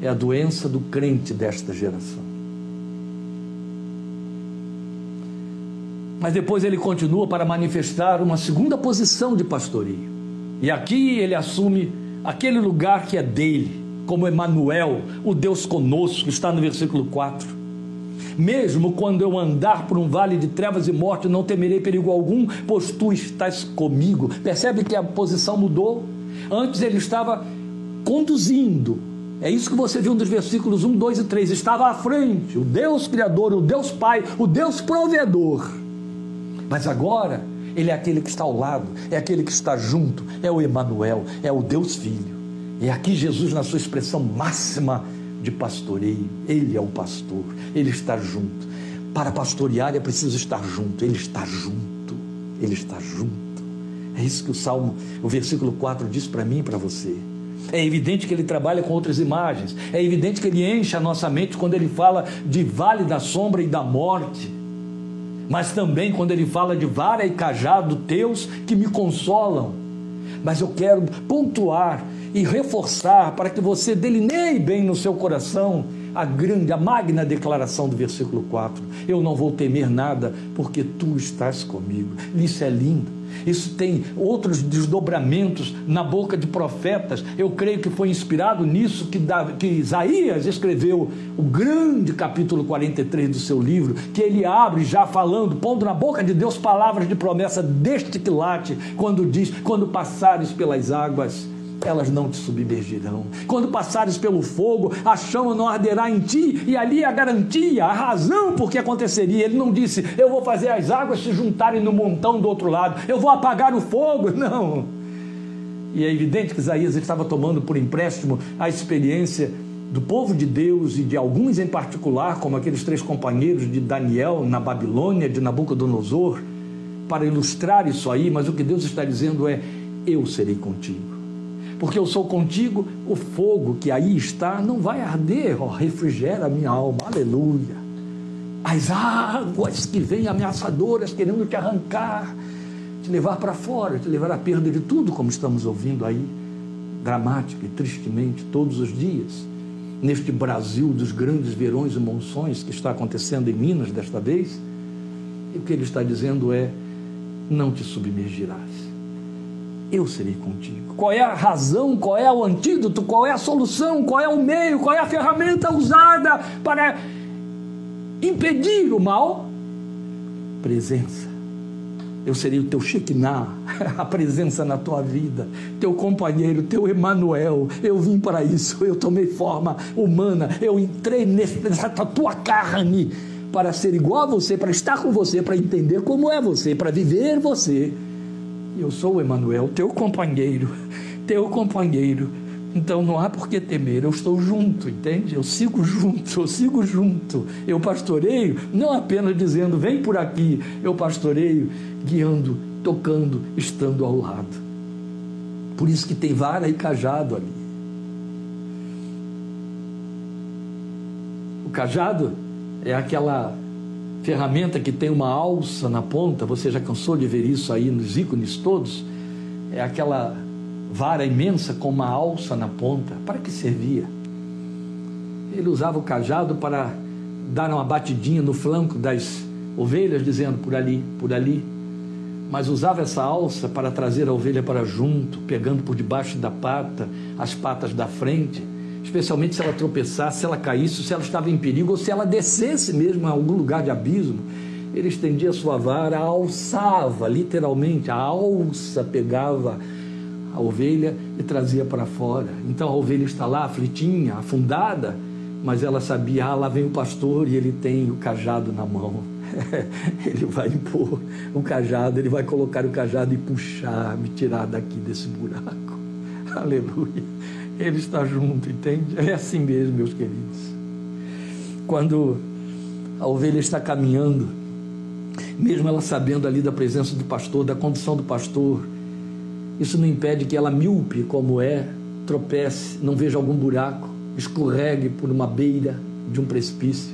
é a doença do crente desta geração. Mas depois ele continua para manifestar uma segunda posição de pastoreio. E aqui ele assume aquele lugar que é dele, como Emanuel, o Deus conosco, está no versículo 4. Mesmo quando eu andar por um vale de trevas e morte, não temerei perigo algum, pois tu estás comigo. Percebe que a posição mudou? Antes ele estava conduzindo. É isso que você viu nos versículos 1, 2 e 3. Estava à frente, o Deus Criador, o Deus Pai, o Deus Provedor mas agora ele é aquele que está ao lado, é aquele que está junto, é o Emanuel, é o Deus Filho. E aqui Jesus na sua expressão máxima de pastoreio. Ele é o pastor, ele está junto. Para pastorear é preciso estar junto, ele está junto, ele está junto. É isso que o Salmo, o versículo 4 diz para mim e para você. É evidente que ele trabalha com outras imagens. É evidente que ele enche a nossa mente quando ele fala de vale da sombra e da morte. Mas também quando ele fala de vara e cajado teus que me consolam. Mas eu quero pontuar e reforçar para que você delineie bem no seu coração a grande, a magna declaração do versículo 4. Eu não vou temer nada, porque tu estás comigo. Isso é lindo. Isso tem outros desdobramentos na boca de profetas. Eu creio que foi inspirado nisso que, que Isaías escreveu o grande capítulo 43 do seu livro, que ele abre já falando, pondo na boca de Deus palavras de promessa deste quilate, quando diz: Quando passares pelas águas, elas não te submergirão. Quando passares pelo fogo, a chama não arderá em ti, e ali a garantia, a razão por que aconteceria. Ele não disse, eu vou fazer as águas se juntarem no montão do outro lado, eu vou apagar o fogo. Não. E é evidente que Isaías estava tomando por empréstimo a experiência do povo de Deus e de alguns em particular, como aqueles três companheiros de Daniel na Babilônia, de Nabucodonosor, para ilustrar isso aí, mas o que Deus está dizendo é: Eu serei contigo porque eu sou contigo, o fogo que aí está não vai arder, ó, refrigera minha alma, aleluia. As águas que vêm ameaçadoras querendo te arrancar, te levar para fora, te levar à perda de tudo, como estamos ouvindo aí, dramática e tristemente todos os dias, neste Brasil dos grandes verões e monções que está acontecendo em Minas desta vez. E o que ele está dizendo é: não te submergirás eu serei contigo. Qual é a razão, qual é o antídoto, qual é a solução, qual é o meio, qual é a ferramenta usada para impedir o mal? Presença. Eu serei o teu Shekinah, a presença na tua vida, teu companheiro, teu Emanuel. Eu vim para isso, eu tomei forma humana, eu entrei nessa tua carne para ser igual a você, para estar com você, para entender como é você, para viver você. Eu sou o Emanuel, teu companheiro, teu companheiro. Então não há por que temer, eu estou junto, entende? Eu sigo junto, eu sigo junto. Eu pastoreio, não apenas dizendo vem por aqui, eu pastoreio guiando, tocando, estando ao lado. Por isso que tem vara e cajado ali. O cajado é aquela ferramenta que tem uma alça na ponta, você já cansou de ver isso aí nos ícones todos? É aquela vara imensa com uma alça na ponta. Para que servia? Ele usava o cajado para dar uma batidinha no flanco das ovelhas, dizendo por ali, por ali. Mas usava essa alça para trazer a ovelha para junto, pegando por debaixo da pata, as patas da frente especialmente se ela tropeçasse, se ela caísse, se ela estava em perigo ou se ela descesse mesmo a algum lugar de abismo. Ele estendia a sua vara, alçava, literalmente, a alça pegava a ovelha e trazia para fora. Então a ovelha está lá aflitinha, afundada, mas ela sabia, ah, lá vem o pastor e ele tem o cajado na mão. ele vai impor o cajado, ele vai colocar o cajado e puxar, me tirar daqui desse buraco. Aleluia. Ele está junto, entende? É assim mesmo, meus queridos. Quando a ovelha está caminhando, mesmo ela sabendo ali da presença do pastor, da condição do pastor, isso não impede que ela, míope como é, tropece, não veja algum buraco, escorregue por uma beira de um precipício.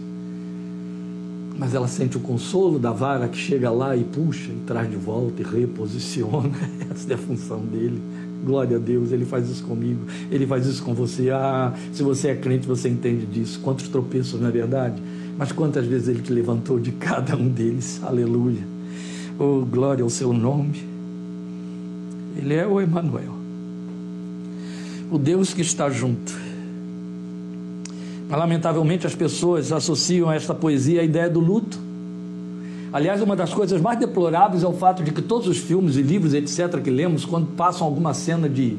Mas ela sente o consolo da vara que chega lá e puxa e traz de volta e reposiciona. Essa é a função dele. Glória a Deus, Ele faz isso comigo, Ele faz isso com você. Ah, se você é crente, você entende disso. Quantos tropeços, não é verdade? Mas quantas vezes Ele te levantou de cada um deles. Aleluia. Oh, glória ao seu nome. Ele é o Emanuel. O Deus que está junto. Lamentavelmente, as pessoas associam a esta poesia a ideia do luto. Aliás, uma das coisas mais deploráveis é o fato de que todos os filmes e livros, etc., que lemos, quando passam alguma cena de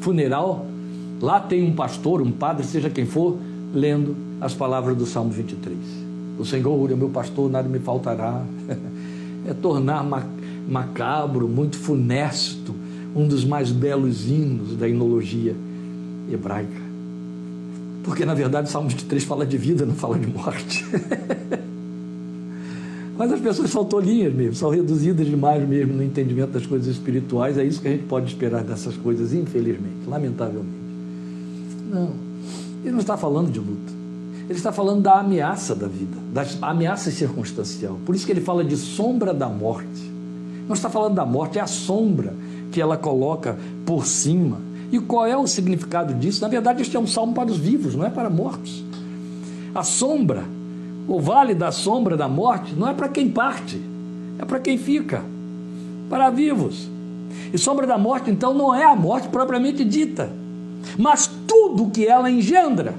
funeral, lá tem um pastor, um padre, seja quem for, lendo as palavras do Salmo 23. O Senhor é meu pastor, nada me faltará. É tornar macabro, muito funesto, um dos mais belos hinos da inologia hebraica. Porque na verdade o Salmo 23 fala de vida, não fala de morte. Mas as pessoas são tolinhas mesmo, são reduzidas demais mesmo no entendimento das coisas espirituais. É isso que a gente pode esperar dessas coisas, infelizmente, lamentavelmente. Não, ele não está falando de luta. Ele está falando da ameaça da vida, da ameaça circunstancial. Por isso que ele fala de sombra da morte. Não está falando da morte, é a sombra que ela coloca por cima. E qual é o significado disso? Na verdade, este é um salmo para os vivos, não é para mortos. A sombra o vale da sombra da morte não é para quem parte, é para quem fica, para vivos. E sombra da morte, então, não é a morte propriamente dita, mas tudo que ela engendra.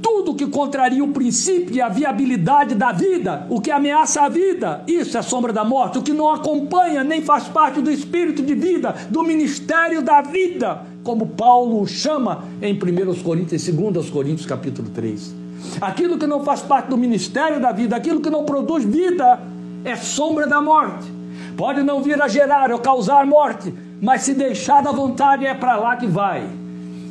Tudo que contraria o princípio e a viabilidade da vida, o que ameaça a vida, isso é sombra da morte. O que não acompanha nem faz parte do espírito de vida, do ministério da vida, como Paulo chama em 1 Coríntios, 2 Coríntios, capítulo 3. Aquilo que não faz parte do ministério da vida, aquilo que não produz vida, é sombra da morte. Pode não vir a gerar ou causar morte, mas se deixar da vontade é para lá que vai.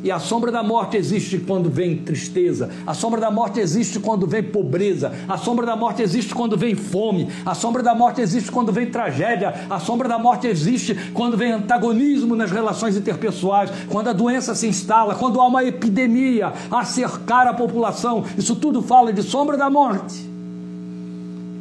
E a sombra da morte existe quando vem tristeza, a sombra da morte existe quando vem pobreza, a sombra da morte existe quando vem fome, a sombra da morte existe quando vem tragédia, a sombra da morte existe quando vem antagonismo nas relações interpessoais, quando a doença se instala, quando há uma epidemia a cercar a população. Isso tudo fala de sombra da morte.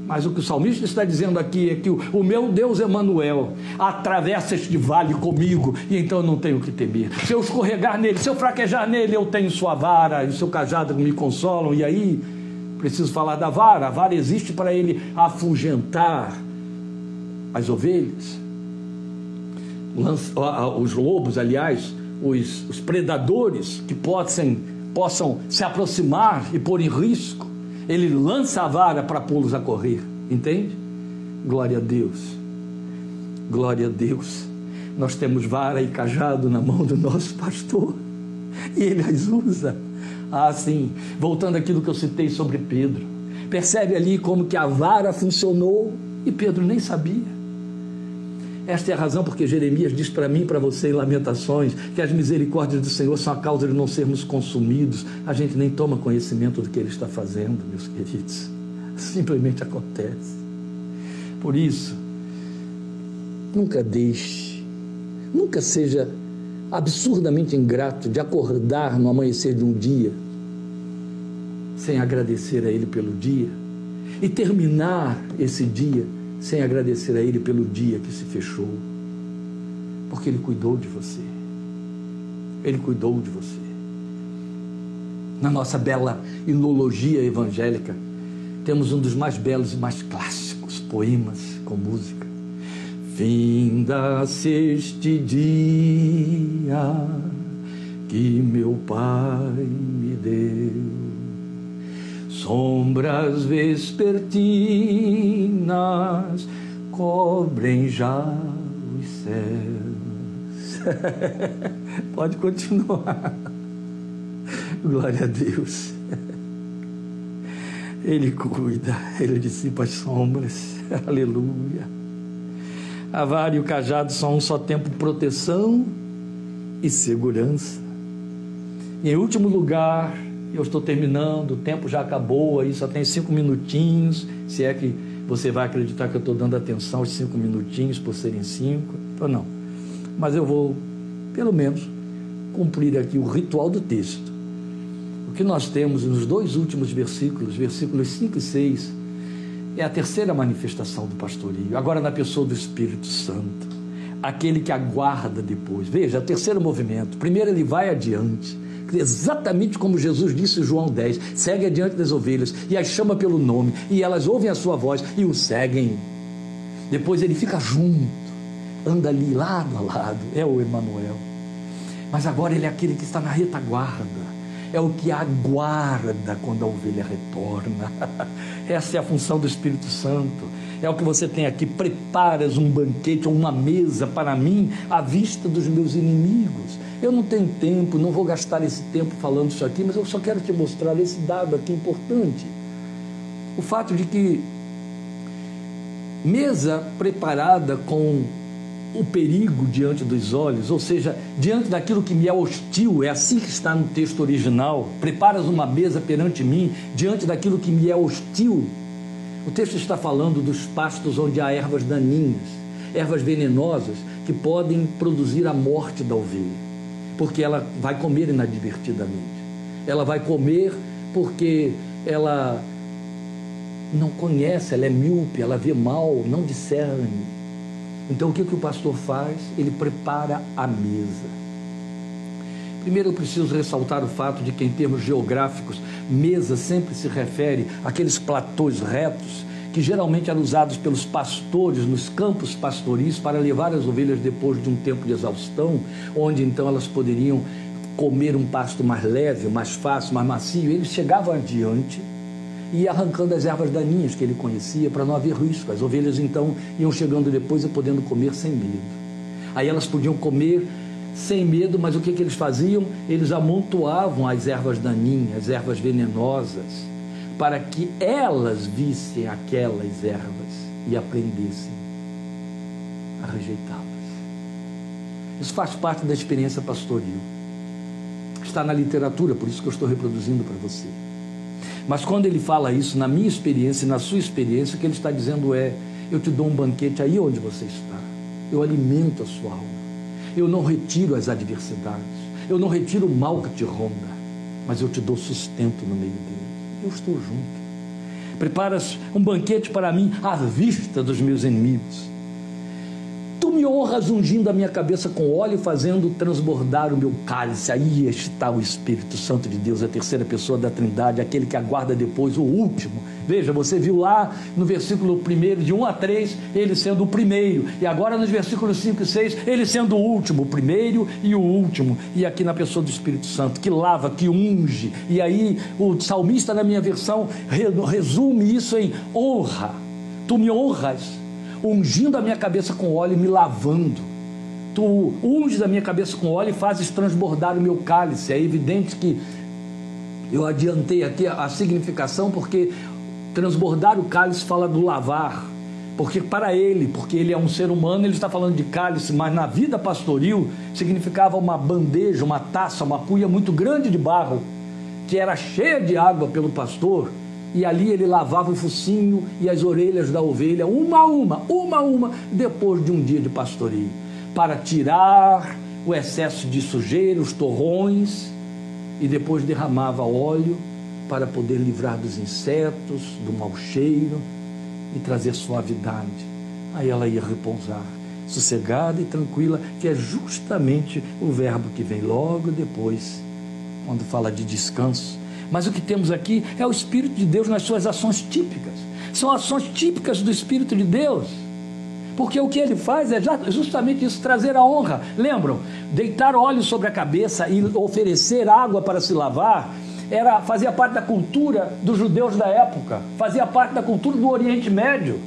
Mas o que o salmista está dizendo aqui é que o, o meu Deus Emanuel atravessa este vale comigo e então eu não tenho que temer. Se eu escorregar nele, se eu fraquejar nele, eu tenho sua vara e seu cajado me consolam. E aí, preciso falar da vara. A vara existe para ele afugentar as ovelhas, os lobos, aliás, os, os predadores que possam, possam se aproximar e pôr em risco ele lança a vara para pô-los a correr, entende? Glória a Deus, glória a Deus. Nós temos vara e cajado na mão do nosso pastor e ele as usa. Ah, sim, voltando àquilo que eu citei sobre Pedro. Percebe ali como que a vara funcionou e Pedro nem sabia. Esta é a razão porque Jeremias diz para mim e para você em Lamentações que as misericórdias do Senhor são a causa de não sermos consumidos. A gente nem toma conhecimento do que Ele está fazendo, meus queridos. Simplesmente acontece. Por isso, nunca deixe, nunca seja absurdamente ingrato de acordar no amanhecer de um dia sem agradecer a Ele pelo dia e terminar esse dia sem agradecer a Ele pelo dia que se fechou, porque Ele cuidou de você. Ele cuidou de você. Na nossa bela inologia evangélica, temos um dos mais belos e mais clássicos poemas com música. Finda-se este dia que meu Pai me deu sombras vespertinas cobrem já os céus. Pode continuar. Glória a Deus. Ele cuida, ele dissipa as sombras. Aleluia. A vara e o cajado são um só tempo proteção e segurança. Em último lugar, eu estou terminando, o tempo já acabou, aí só tem cinco minutinhos, se é que você vai acreditar que eu estou dando atenção aos cinco minutinhos por serem cinco. Então, não. Mas eu vou, pelo menos, cumprir aqui o ritual do texto. O que nós temos nos dois últimos versículos, versículos 5 e 6, é a terceira manifestação do pastorio, agora na pessoa do Espírito Santo, aquele que aguarda depois. Veja, o terceiro movimento. Primeiro ele vai adiante, exatamente como Jesus disse em João 10: segue adiante das ovelhas e as chama pelo nome, e elas ouvem a sua voz e o seguem. Depois ele fica junto, anda ali lado a lado, é o Emanuel. Mas agora ele é aquele que está na retaguarda, é o que aguarda quando a ovelha retorna. Essa é a função do Espírito Santo. É o que você tem aqui. Preparas um banquete ou uma mesa para mim à vista dos meus inimigos. Eu não tenho tempo, não vou gastar esse tempo falando isso aqui, mas eu só quero te mostrar esse dado aqui importante. O fato de que mesa preparada com o perigo diante dos olhos, ou seja, diante daquilo que me é hostil, é assim que está no texto original. Preparas uma mesa perante mim, diante daquilo que me é hostil. O texto está falando dos pastos onde há ervas daninhas, ervas venenosas que podem produzir a morte da ovelha, porque ela vai comer inadvertidamente. Ela vai comer porque ela não conhece, ela é míope, ela vê mal, não discerne. Então o que, que o pastor faz? Ele prepara a mesa. Primeiro eu preciso ressaltar o fato de que, em termos geográficos, mesa sempre se refere àqueles platôs retos que geralmente eram usados pelos pastores nos campos pastoris para levar as ovelhas depois de um tempo de exaustão, onde então elas poderiam comer um pasto mais leve, mais fácil, mais macio. Eles chegavam adiante e arrancando as ervas daninhas que ele conhecia para não haver risco. As ovelhas então iam chegando depois e podendo comer sem medo. Aí elas podiam comer sem medo, mas o que, que eles faziam? Eles amontoavam as ervas daninhas, as ervas venenosas, para que elas vissem aquelas ervas e aprendessem a rejeitá-las. Isso faz parte da experiência pastoril. Está na literatura, por isso que eu estou reproduzindo para você. Mas quando ele fala isso, na minha experiência e na sua experiência, o que ele está dizendo é: eu te dou um banquete aí onde você está, eu alimento a sua alma, eu não retiro as adversidades, eu não retiro o mal que te ronda, mas eu te dou sustento no meio dele. Eu estou junto. Preparas um banquete para mim à vista dos meus inimigos me honras ungindo a minha cabeça com óleo, fazendo transbordar o meu cálice. Aí está o Espírito Santo de Deus, a terceira pessoa da Trindade, aquele que aguarda depois o último. Veja, você viu lá no versículo 1, de 1 a 3, ele sendo o primeiro. E agora nos versículos 5 e 6, ele sendo o último, o primeiro e o último. E aqui na pessoa do Espírito Santo, que lava, que unge. E aí o salmista, na minha versão, resume isso em honra. Tu me honras ungindo a minha cabeça com óleo e me lavando. Tu unges a minha cabeça com óleo e fazes transbordar o meu cálice. É evidente que eu adiantei aqui a, significação porque transbordar o cálice fala do lavar. Porque para ele, porque ele é um ser humano, ele está falando de cálice, mas na vida pastoril significava uma bandeja, uma taça, uma cuia muito grande de barro, que era cheia de água pelo pastor e ali ele lavava o focinho e as orelhas da ovelha, uma a uma, uma a uma, depois de um dia de pastoreio, para tirar o excesso de sujeira, os torrões, e depois derramava óleo para poder livrar dos insetos, do mau cheiro e trazer suavidade. Aí ela ia repousar, sossegada e tranquila, que é justamente o verbo que vem logo depois, quando fala de descanso mas o que temos aqui é o Espírito de Deus nas suas ações típicas. São ações típicas do Espírito de Deus. Porque o que ele faz é justamente isso, trazer a honra. Lembram? Deitar óleo sobre a cabeça e oferecer água para se lavar era fazia parte da cultura dos judeus da época, fazia parte da cultura do Oriente Médio.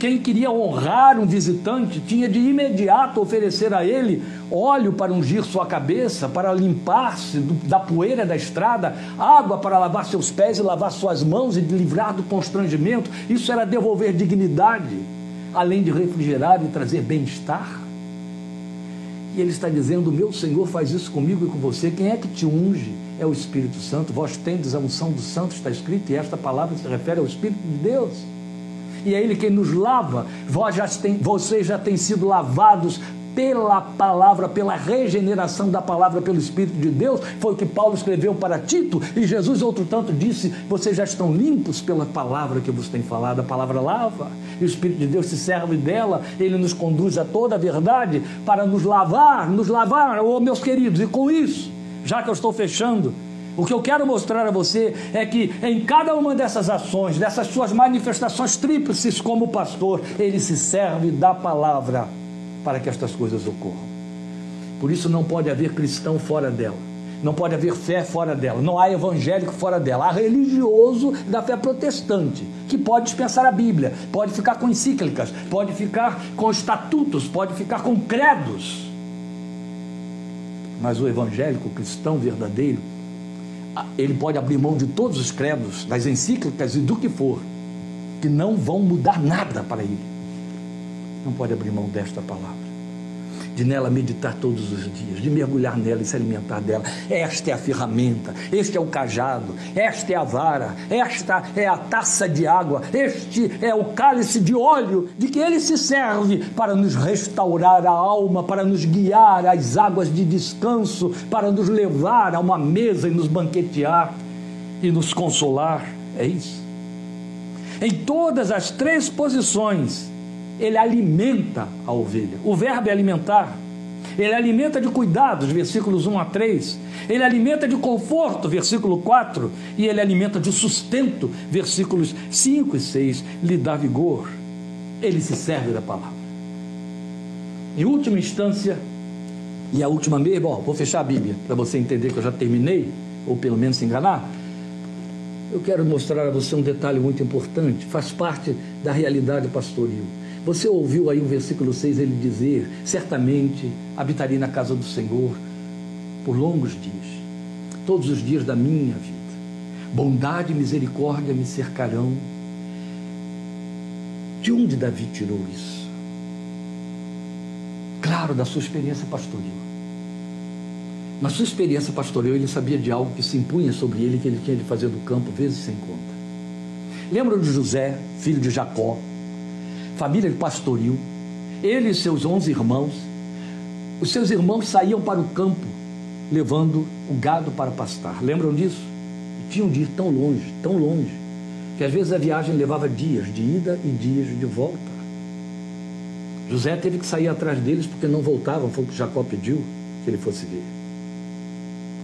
Quem queria honrar um visitante tinha de imediato oferecer a ele óleo para ungir sua cabeça, para limpar-se da poeira da estrada, água para lavar seus pés e lavar suas mãos e livrar do constrangimento. Isso era devolver dignidade, além de refrigerar e trazer bem-estar. E ele está dizendo: Meu Senhor faz isso comigo e com você. Quem é que te unge? É o Espírito Santo. Vós tendes a unção do Santo, está escrito, e esta palavra se refere ao Espírito de Deus e é Ele quem nos lava. Vós já tem, vocês já têm sido lavados pela palavra, pela regeneração da palavra pelo Espírito de Deus, foi o que Paulo escreveu para Tito, e Jesus, outro tanto, disse: Vocês já estão limpos pela palavra que vos tem falado, a palavra lava, e o Espírito de Deus se serve dela, ele nos conduz a toda a verdade para nos lavar, nos lavar, oh, meus queridos, e com isso, já que eu estou fechando, o que eu quero mostrar a você é que em cada uma dessas ações, dessas suas manifestações tríplices como pastor, ele se serve da palavra para que estas coisas ocorram. Por isso não pode haver cristão fora dela. Não pode haver fé fora dela, não há evangélico fora dela. Há religioso da fé protestante, que pode dispensar a Bíblia, pode ficar com encíclicas, pode ficar com estatutos, pode ficar com credos. Mas o evangélico cristão verdadeiro ele pode abrir mão de todos os credos, das encíclicas e do que for, que não vão mudar nada para ele. Não pode abrir mão desta palavra. De nela meditar todos os dias, de mergulhar nela e se alimentar dela. Esta é a ferramenta, este é o cajado, esta é a vara, esta é a taça de água, este é o cálice de óleo de que ele se serve para nos restaurar a alma, para nos guiar às águas de descanso, para nos levar a uma mesa e nos banquetear e nos consolar. É isso. Em todas as três posições, ele alimenta a ovelha. O verbo é alimentar. Ele alimenta de cuidados, versículos 1 a 3. Ele alimenta de conforto, versículo 4. E ele alimenta de sustento, versículos 5 e 6. Lhe dá vigor. Ele se serve da palavra. Em última instância, e a última mesmo, vou fechar a Bíblia para você entender que eu já terminei, ou pelo menos se enganar. Eu quero mostrar a você um detalhe muito importante, faz parte da realidade pastoril. Você ouviu aí o versículo 6 ele dizer: Certamente habitarei na casa do Senhor por longos dias, todos os dias da minha vida. Bondade e misericórdia me cercarão. De onde Davi tirou isso? Claro, da sua experiência pastoril. Na sua experiência pastoril, ele sabia de algo que se impunha sobre ele, que ele tinha de fazer do campo vezes sem conta. Lembra de José, filho de Jacó, família de pastoril, ele e seus onze irmãos, os seus irmãos saíam para o campo levando o gado para pastar. Lembram disso? E tinham de ir tão longe, tão longe, que às vezes a viagem levava dias de ida e dias de volta. José teve que sair atrás deles porque não voltavam, foi o que Jacó pediu que ele fosse ver.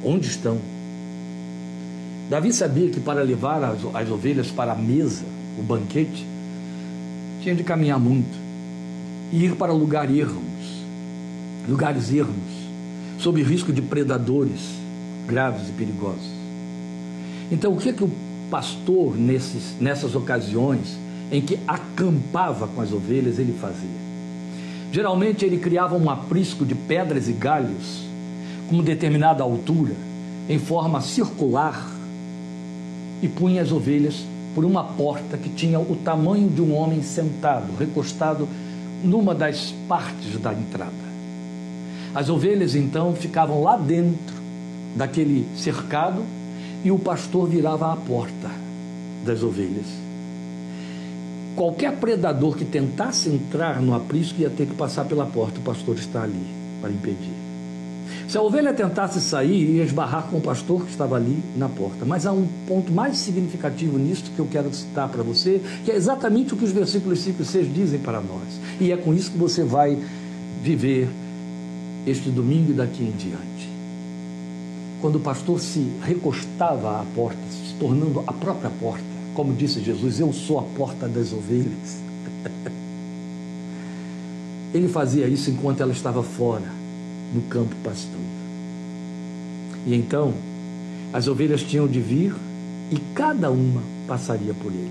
Onde estão? Davi sabia que para levar as, as ovelhas para a mesa, o banquete, tinha de caminhar muito e ir para lugar ermos, lugares ermos, sob risco de predadores graves e perigosos. Então, o que, é que o pastor, nesses, nessas ocasiões em que acampava com as ovelhas, ele fazia? Geralmente, ele criava um aprisco de pedras e galhos, com determinada altura, em forma circular, e punha as ovelhas por uma porta que tinha o tamanho de um homem sentado, recostado numa das partes da entrada. As ovelhas então ficavam lá dentro daquele cercado e o pastor virava a porta das ovelhas. Qualquer predador que tentasse entrar no aprisco ia ter que passar pela porta, o pastor está ali para impedir. Se a ovelha tentasse sair, ia esbarrar com o pastor que estava ali na porta. Mas há um ponto mais significativo nisso que eu quero citar para você, que é exatamente o que os versículos 5 e 6 dizem para nós. E é com isso que você vai viver este domingo e daqui em diante. Quando o pastor se recostava à porta, se tornando a própria porta, como disse Jesus, eu sou a porta das ovelhas. Ele fazia isso enquanto ela estava fora no campo pastando. E então as ovelhas tinham de vir e cada uma passaria por ele.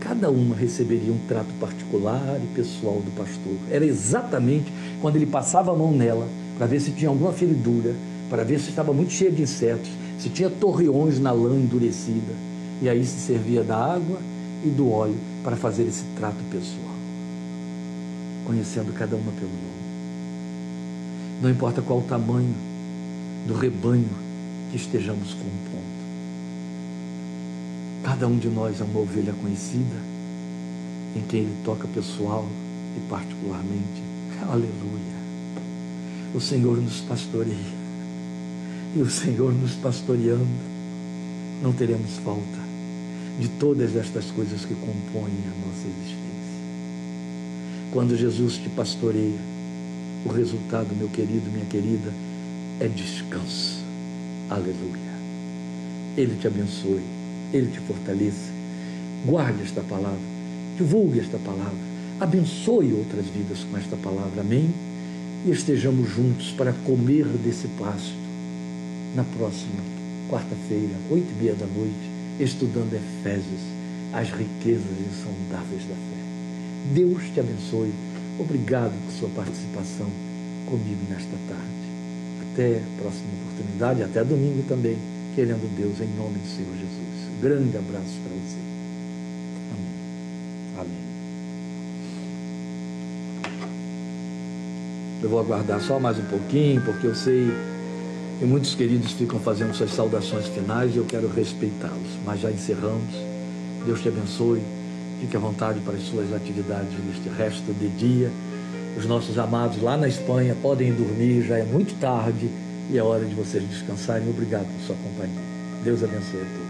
Cada uma receberia um trato particular e pessoal do pastor. Era exatamente quando ele passava a mão nela para ver se tinha alguma feridura, para ver se estava muito cheia de insetos, se tinha torreões na lã endurecida. E aí se servia da água e do óleo para fazer esse trato pessoal, conhecendo cada uma pelo nome. Não importa qual o tamanho do rebanho que estejamos compondo. Cada um de nós é uma ovelha conhecida, em quem ele toca pessoal e particularmente. Aleluia. O Senhor nos pastoreia. E o Senhor nos pastoreando, não teremos falta de todas estas coisas que compõem a nossa existência. Quando Jesus te pastoreia, o resultado, meu querido, minha querida, é descanso. Aleluia. Ele te abençoe, ele te fortaleça. Guarde esta palavra, divulgue esta palavra, abençoe outras vidas com esta palavra. Amém? E estejamos juntos para comer desse pasto na próxima quarta-feira, oito e meia da noite, estudando Efésios, as riquezas insondáveis da fé. Deus te abençoe. Obrigado por sua participação comigo nesta tarde. Até a próxima oportunidade, até domingo também, querendo Deus, em nome do Senhor Jesus. Grande abraço para você. Amém. Amém. Eu vou aguardar só mais um pouquinho, porque eu sei que muitos queridos ficam fazendo suas saudações finais e eu quero respeitá-los. Mas já encerramos. Deus te abençoe. Fique à vontade para as suas atividades neste resto de dia. Os nossos amados lá na Espanha podem dormir, já é muito tarde e é hora de vocês descansarem. Obrigado por sua companhia. Deus abençoe a todos.